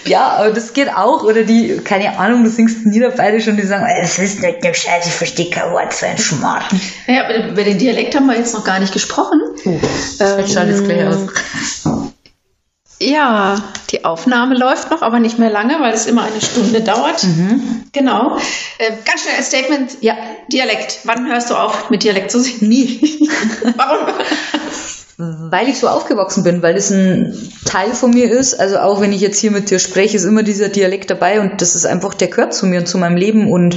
Ja, aber das geht auch. Oder die, keine Ahnung, du singst Niederbayerisch und die sagen, es ist nicht der Scheiß, ich verstehe kein Wort für ein Schmarrn. Ja, über den Dialekt haben wir jetzt noch gar nicht gesprochen. Uh, ähm, schaut jetzt gleich aus. Ja, die Aufnahme läuft noch, aber nicht mehr lange, weil es immer eine Stunde dauert. Mhm. Genau. Äh, ganz schnell ein Statement. Ja, Dialekt. Wann hörst du auf, mit Dialekt zu singen? Nie. Warum? Weil ich so aufgewachsen bin, weil es ein Teil von mir ist. Also auch wenn ich jetzt hier mit dir spreche, ist immer dieser Dialekt dabei und das ist einfach, der gehört zu mir und zu meinem Leben und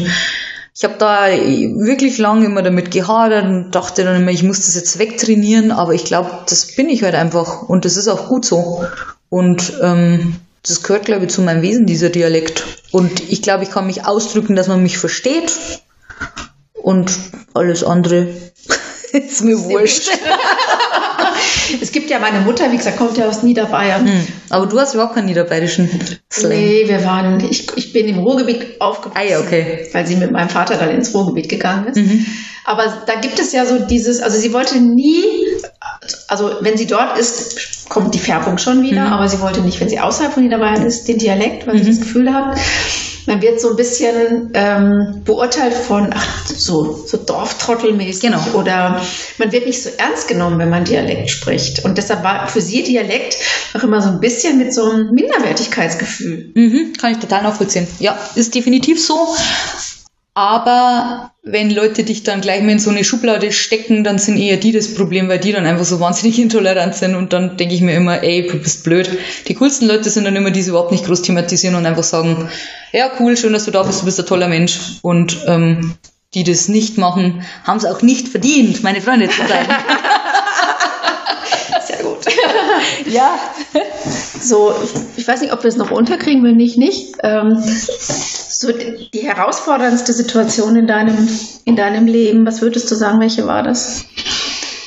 ich habe da wirklich lange immer damit gehadert und dachte dann immer, ich muss das jetzt wegtrainieren, aber ich glaube, das bin ich halt einfach und das ist auch gut so. Und ähm, das gehört, glaube ich, zu meinem Wesen, dieser Dialekt. Und ich glaube, ich kann mich ausdrücken, dass man mich versteht und alles andere ist mir wurscht. es gibt ja meine Mutter, wie gesagt, kommt ja aus Niederbayern. Hm. Aber du hast überhaupt keinen niederbayerischen Slang. Nee, wir waren, ich, ich bin im Ruhrgebiet aufgewachsen. Ah, ja, okay. Weil sie mit meinem Vater dann ins Ruhrgebiet gegangen ist. Mhm. Aber da gibt es ja so dieses, also sie wollte nie, also wenn sie dort ist, kommt die Färbung schon wieder, mhm. aber sie wollte nicht, wenn sie außerhalb von Niederbayern ist, den Dialekt, weil mhm. sie das Gefühl hat, man wird so ein bisschen ähm, beurteilt von, ach, so, so Dorftrottelmäßig. Genau. Oder man wird nicht so ernst genommen, wenn man Dialekt spricht. Und deshalb war für sie Dialekt auch immer so ein bisschen mit so einem Minderwertigkeitsgefühl. Mhm, kann ich total nachvollziehen. Ja, ist definitiv so. Aber wenn Leute dich dann gleich mal in so eine Schublade stecken, dann sind eher die das Problem, weil die dann einfach so wahnsinnig intolerant sind und dann denke ich mir immer, ey, du bist blöd. Die coolsten Leute sind dann immer die, die überhaupt nicht groß thematisieren und einfach sagen, ja, cool, schön, dass du da bist, du bist ein toller Mensch. Und ähm, die das nicht machen, haben es auch nicht verdient, meine Freunde zu sein. Sehr gut. ja. So, ich, weiß nicht, ob wir es noch unterkriegen, wenn nicht, nicht. Ähm, so die, die herausforderndste Situation in deinem, in deinem Leben, was würdest du sagen, welche war das?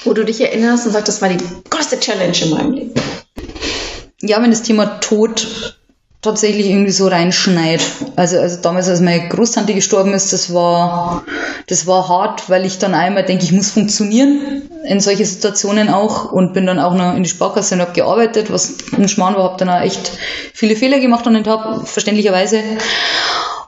Wo du dich erinnerst und sagst, das war die größte Challenge in meinem Leben. Ja, wenn das Thema Tod tatsächlich irgendwie so reinschneit. Also, also damals, als meine Großtante gestorben ist, das war, das war hart, weil ich dann einmal denke, ich muss funktionieren in solche Situationen auch und bin dann auch noch in die Sparkasse und habe gearbeitet, was ein Schmarrn war, habe dann auch echt viele Fehler gemacht an den Tag, verständlicherweise.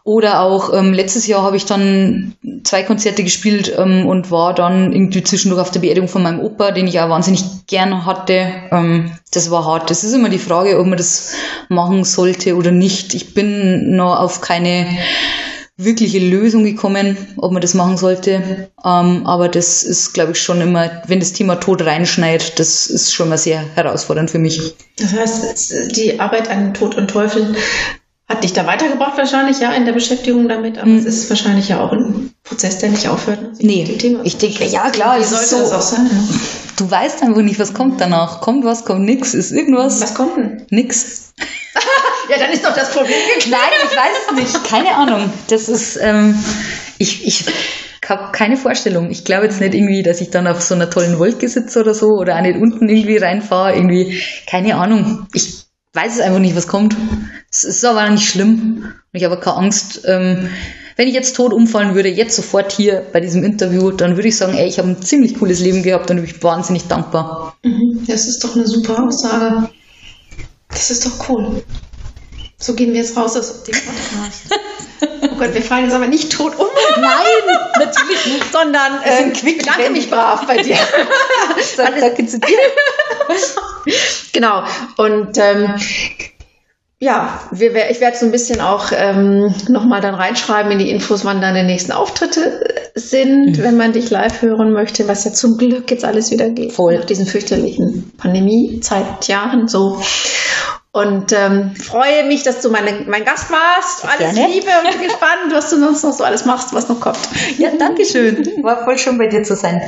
Oder auch ähm, letztes Jahr habe ich dann zwei Konzerte gespielt ähm, und war dann irgendwie zwischendurch auf der Beerdigung von meinem Opa, den ich auch wahnsinnig gern hatte. Ähm, das war hart. Das ist immer die Frage, ob man das machen sollte oder nicht. Ich bin noch auf keine wirkliche Lösung gekommen, ob man das machen sollte. Ähm, aber das ist, glaube ich, schon immer, wenn das Thema Tod reinschneit, das ist schon mal sehr herausfordernd für mich. Das heißt, die Arbeit an Tod und Teufel hat dich da weitergebracht wahrscheinlich, ja, in der Beschäftigung damit, aber mhm. es ist wahrscheinlich ja auch ein Prozess, der nicht aufhört. Ne? Nee, ich denke, ja klar, wie sollte so, das auch sein? Ne? Du weißt einfach nicht, was kommt danach. Kommt was, kommt nix, ist irgendwas. Was kommt denn? Nix. ja, dann ist doch das Problem geklärt. Nein, ich weiß es nicht. Keine Ahnung. Das ist, ähm, ich, ich habe keine Vorstellung. Ich glaube jetzt nicht irgendwie, dass ich dann auf so einer tollen Wolke sitze oder so oder auch nicht unten irgendwie reinfahre. Irgendwie, keine Ahnung. Ich weiß es einfach nicht, was kommt. Es ist aber nicht schlimm. Ich habe keine Angst. Ähm, wenn ich jetzt tot umfallen würde, jetzt sofort hier bei diesem Interview, dann würde ich sagen, ey, ich habe ein ziemlich cooles Leben gehabt und ich bin wahnsinnig dankbar. Mhm, das ist doch eine super Aussage. Das ist doch cool. So gehen wir jetzt raus aus dem Podcast. Oh Gott, wir fallen jetzt aber nicht tot um. Nein, natürlich nicht. Sondern äh, ich bedanke mich brav bei dir. Danke zu dir. genau. Und ähm, ja, wir, ich werde so ein bisschen auch ähm, nochmal dann reinschreiben in die Infos, wann deine nächsten Auftritte sind, mhm. wenn man dich live hören möchte, was ja zum Glück jetzt alles wieder geht. Voll. Nach diesen fürchterlichen Pandemie-Zeitjahren so. Und ähm, freue mich, dass du meine, mein Gast warst. Alles Gerne. Liebe und bin gespannt, was du sonst noch so alles machst, was noch kommt. Ja, danke schön. War voll schön bei dir zu sein.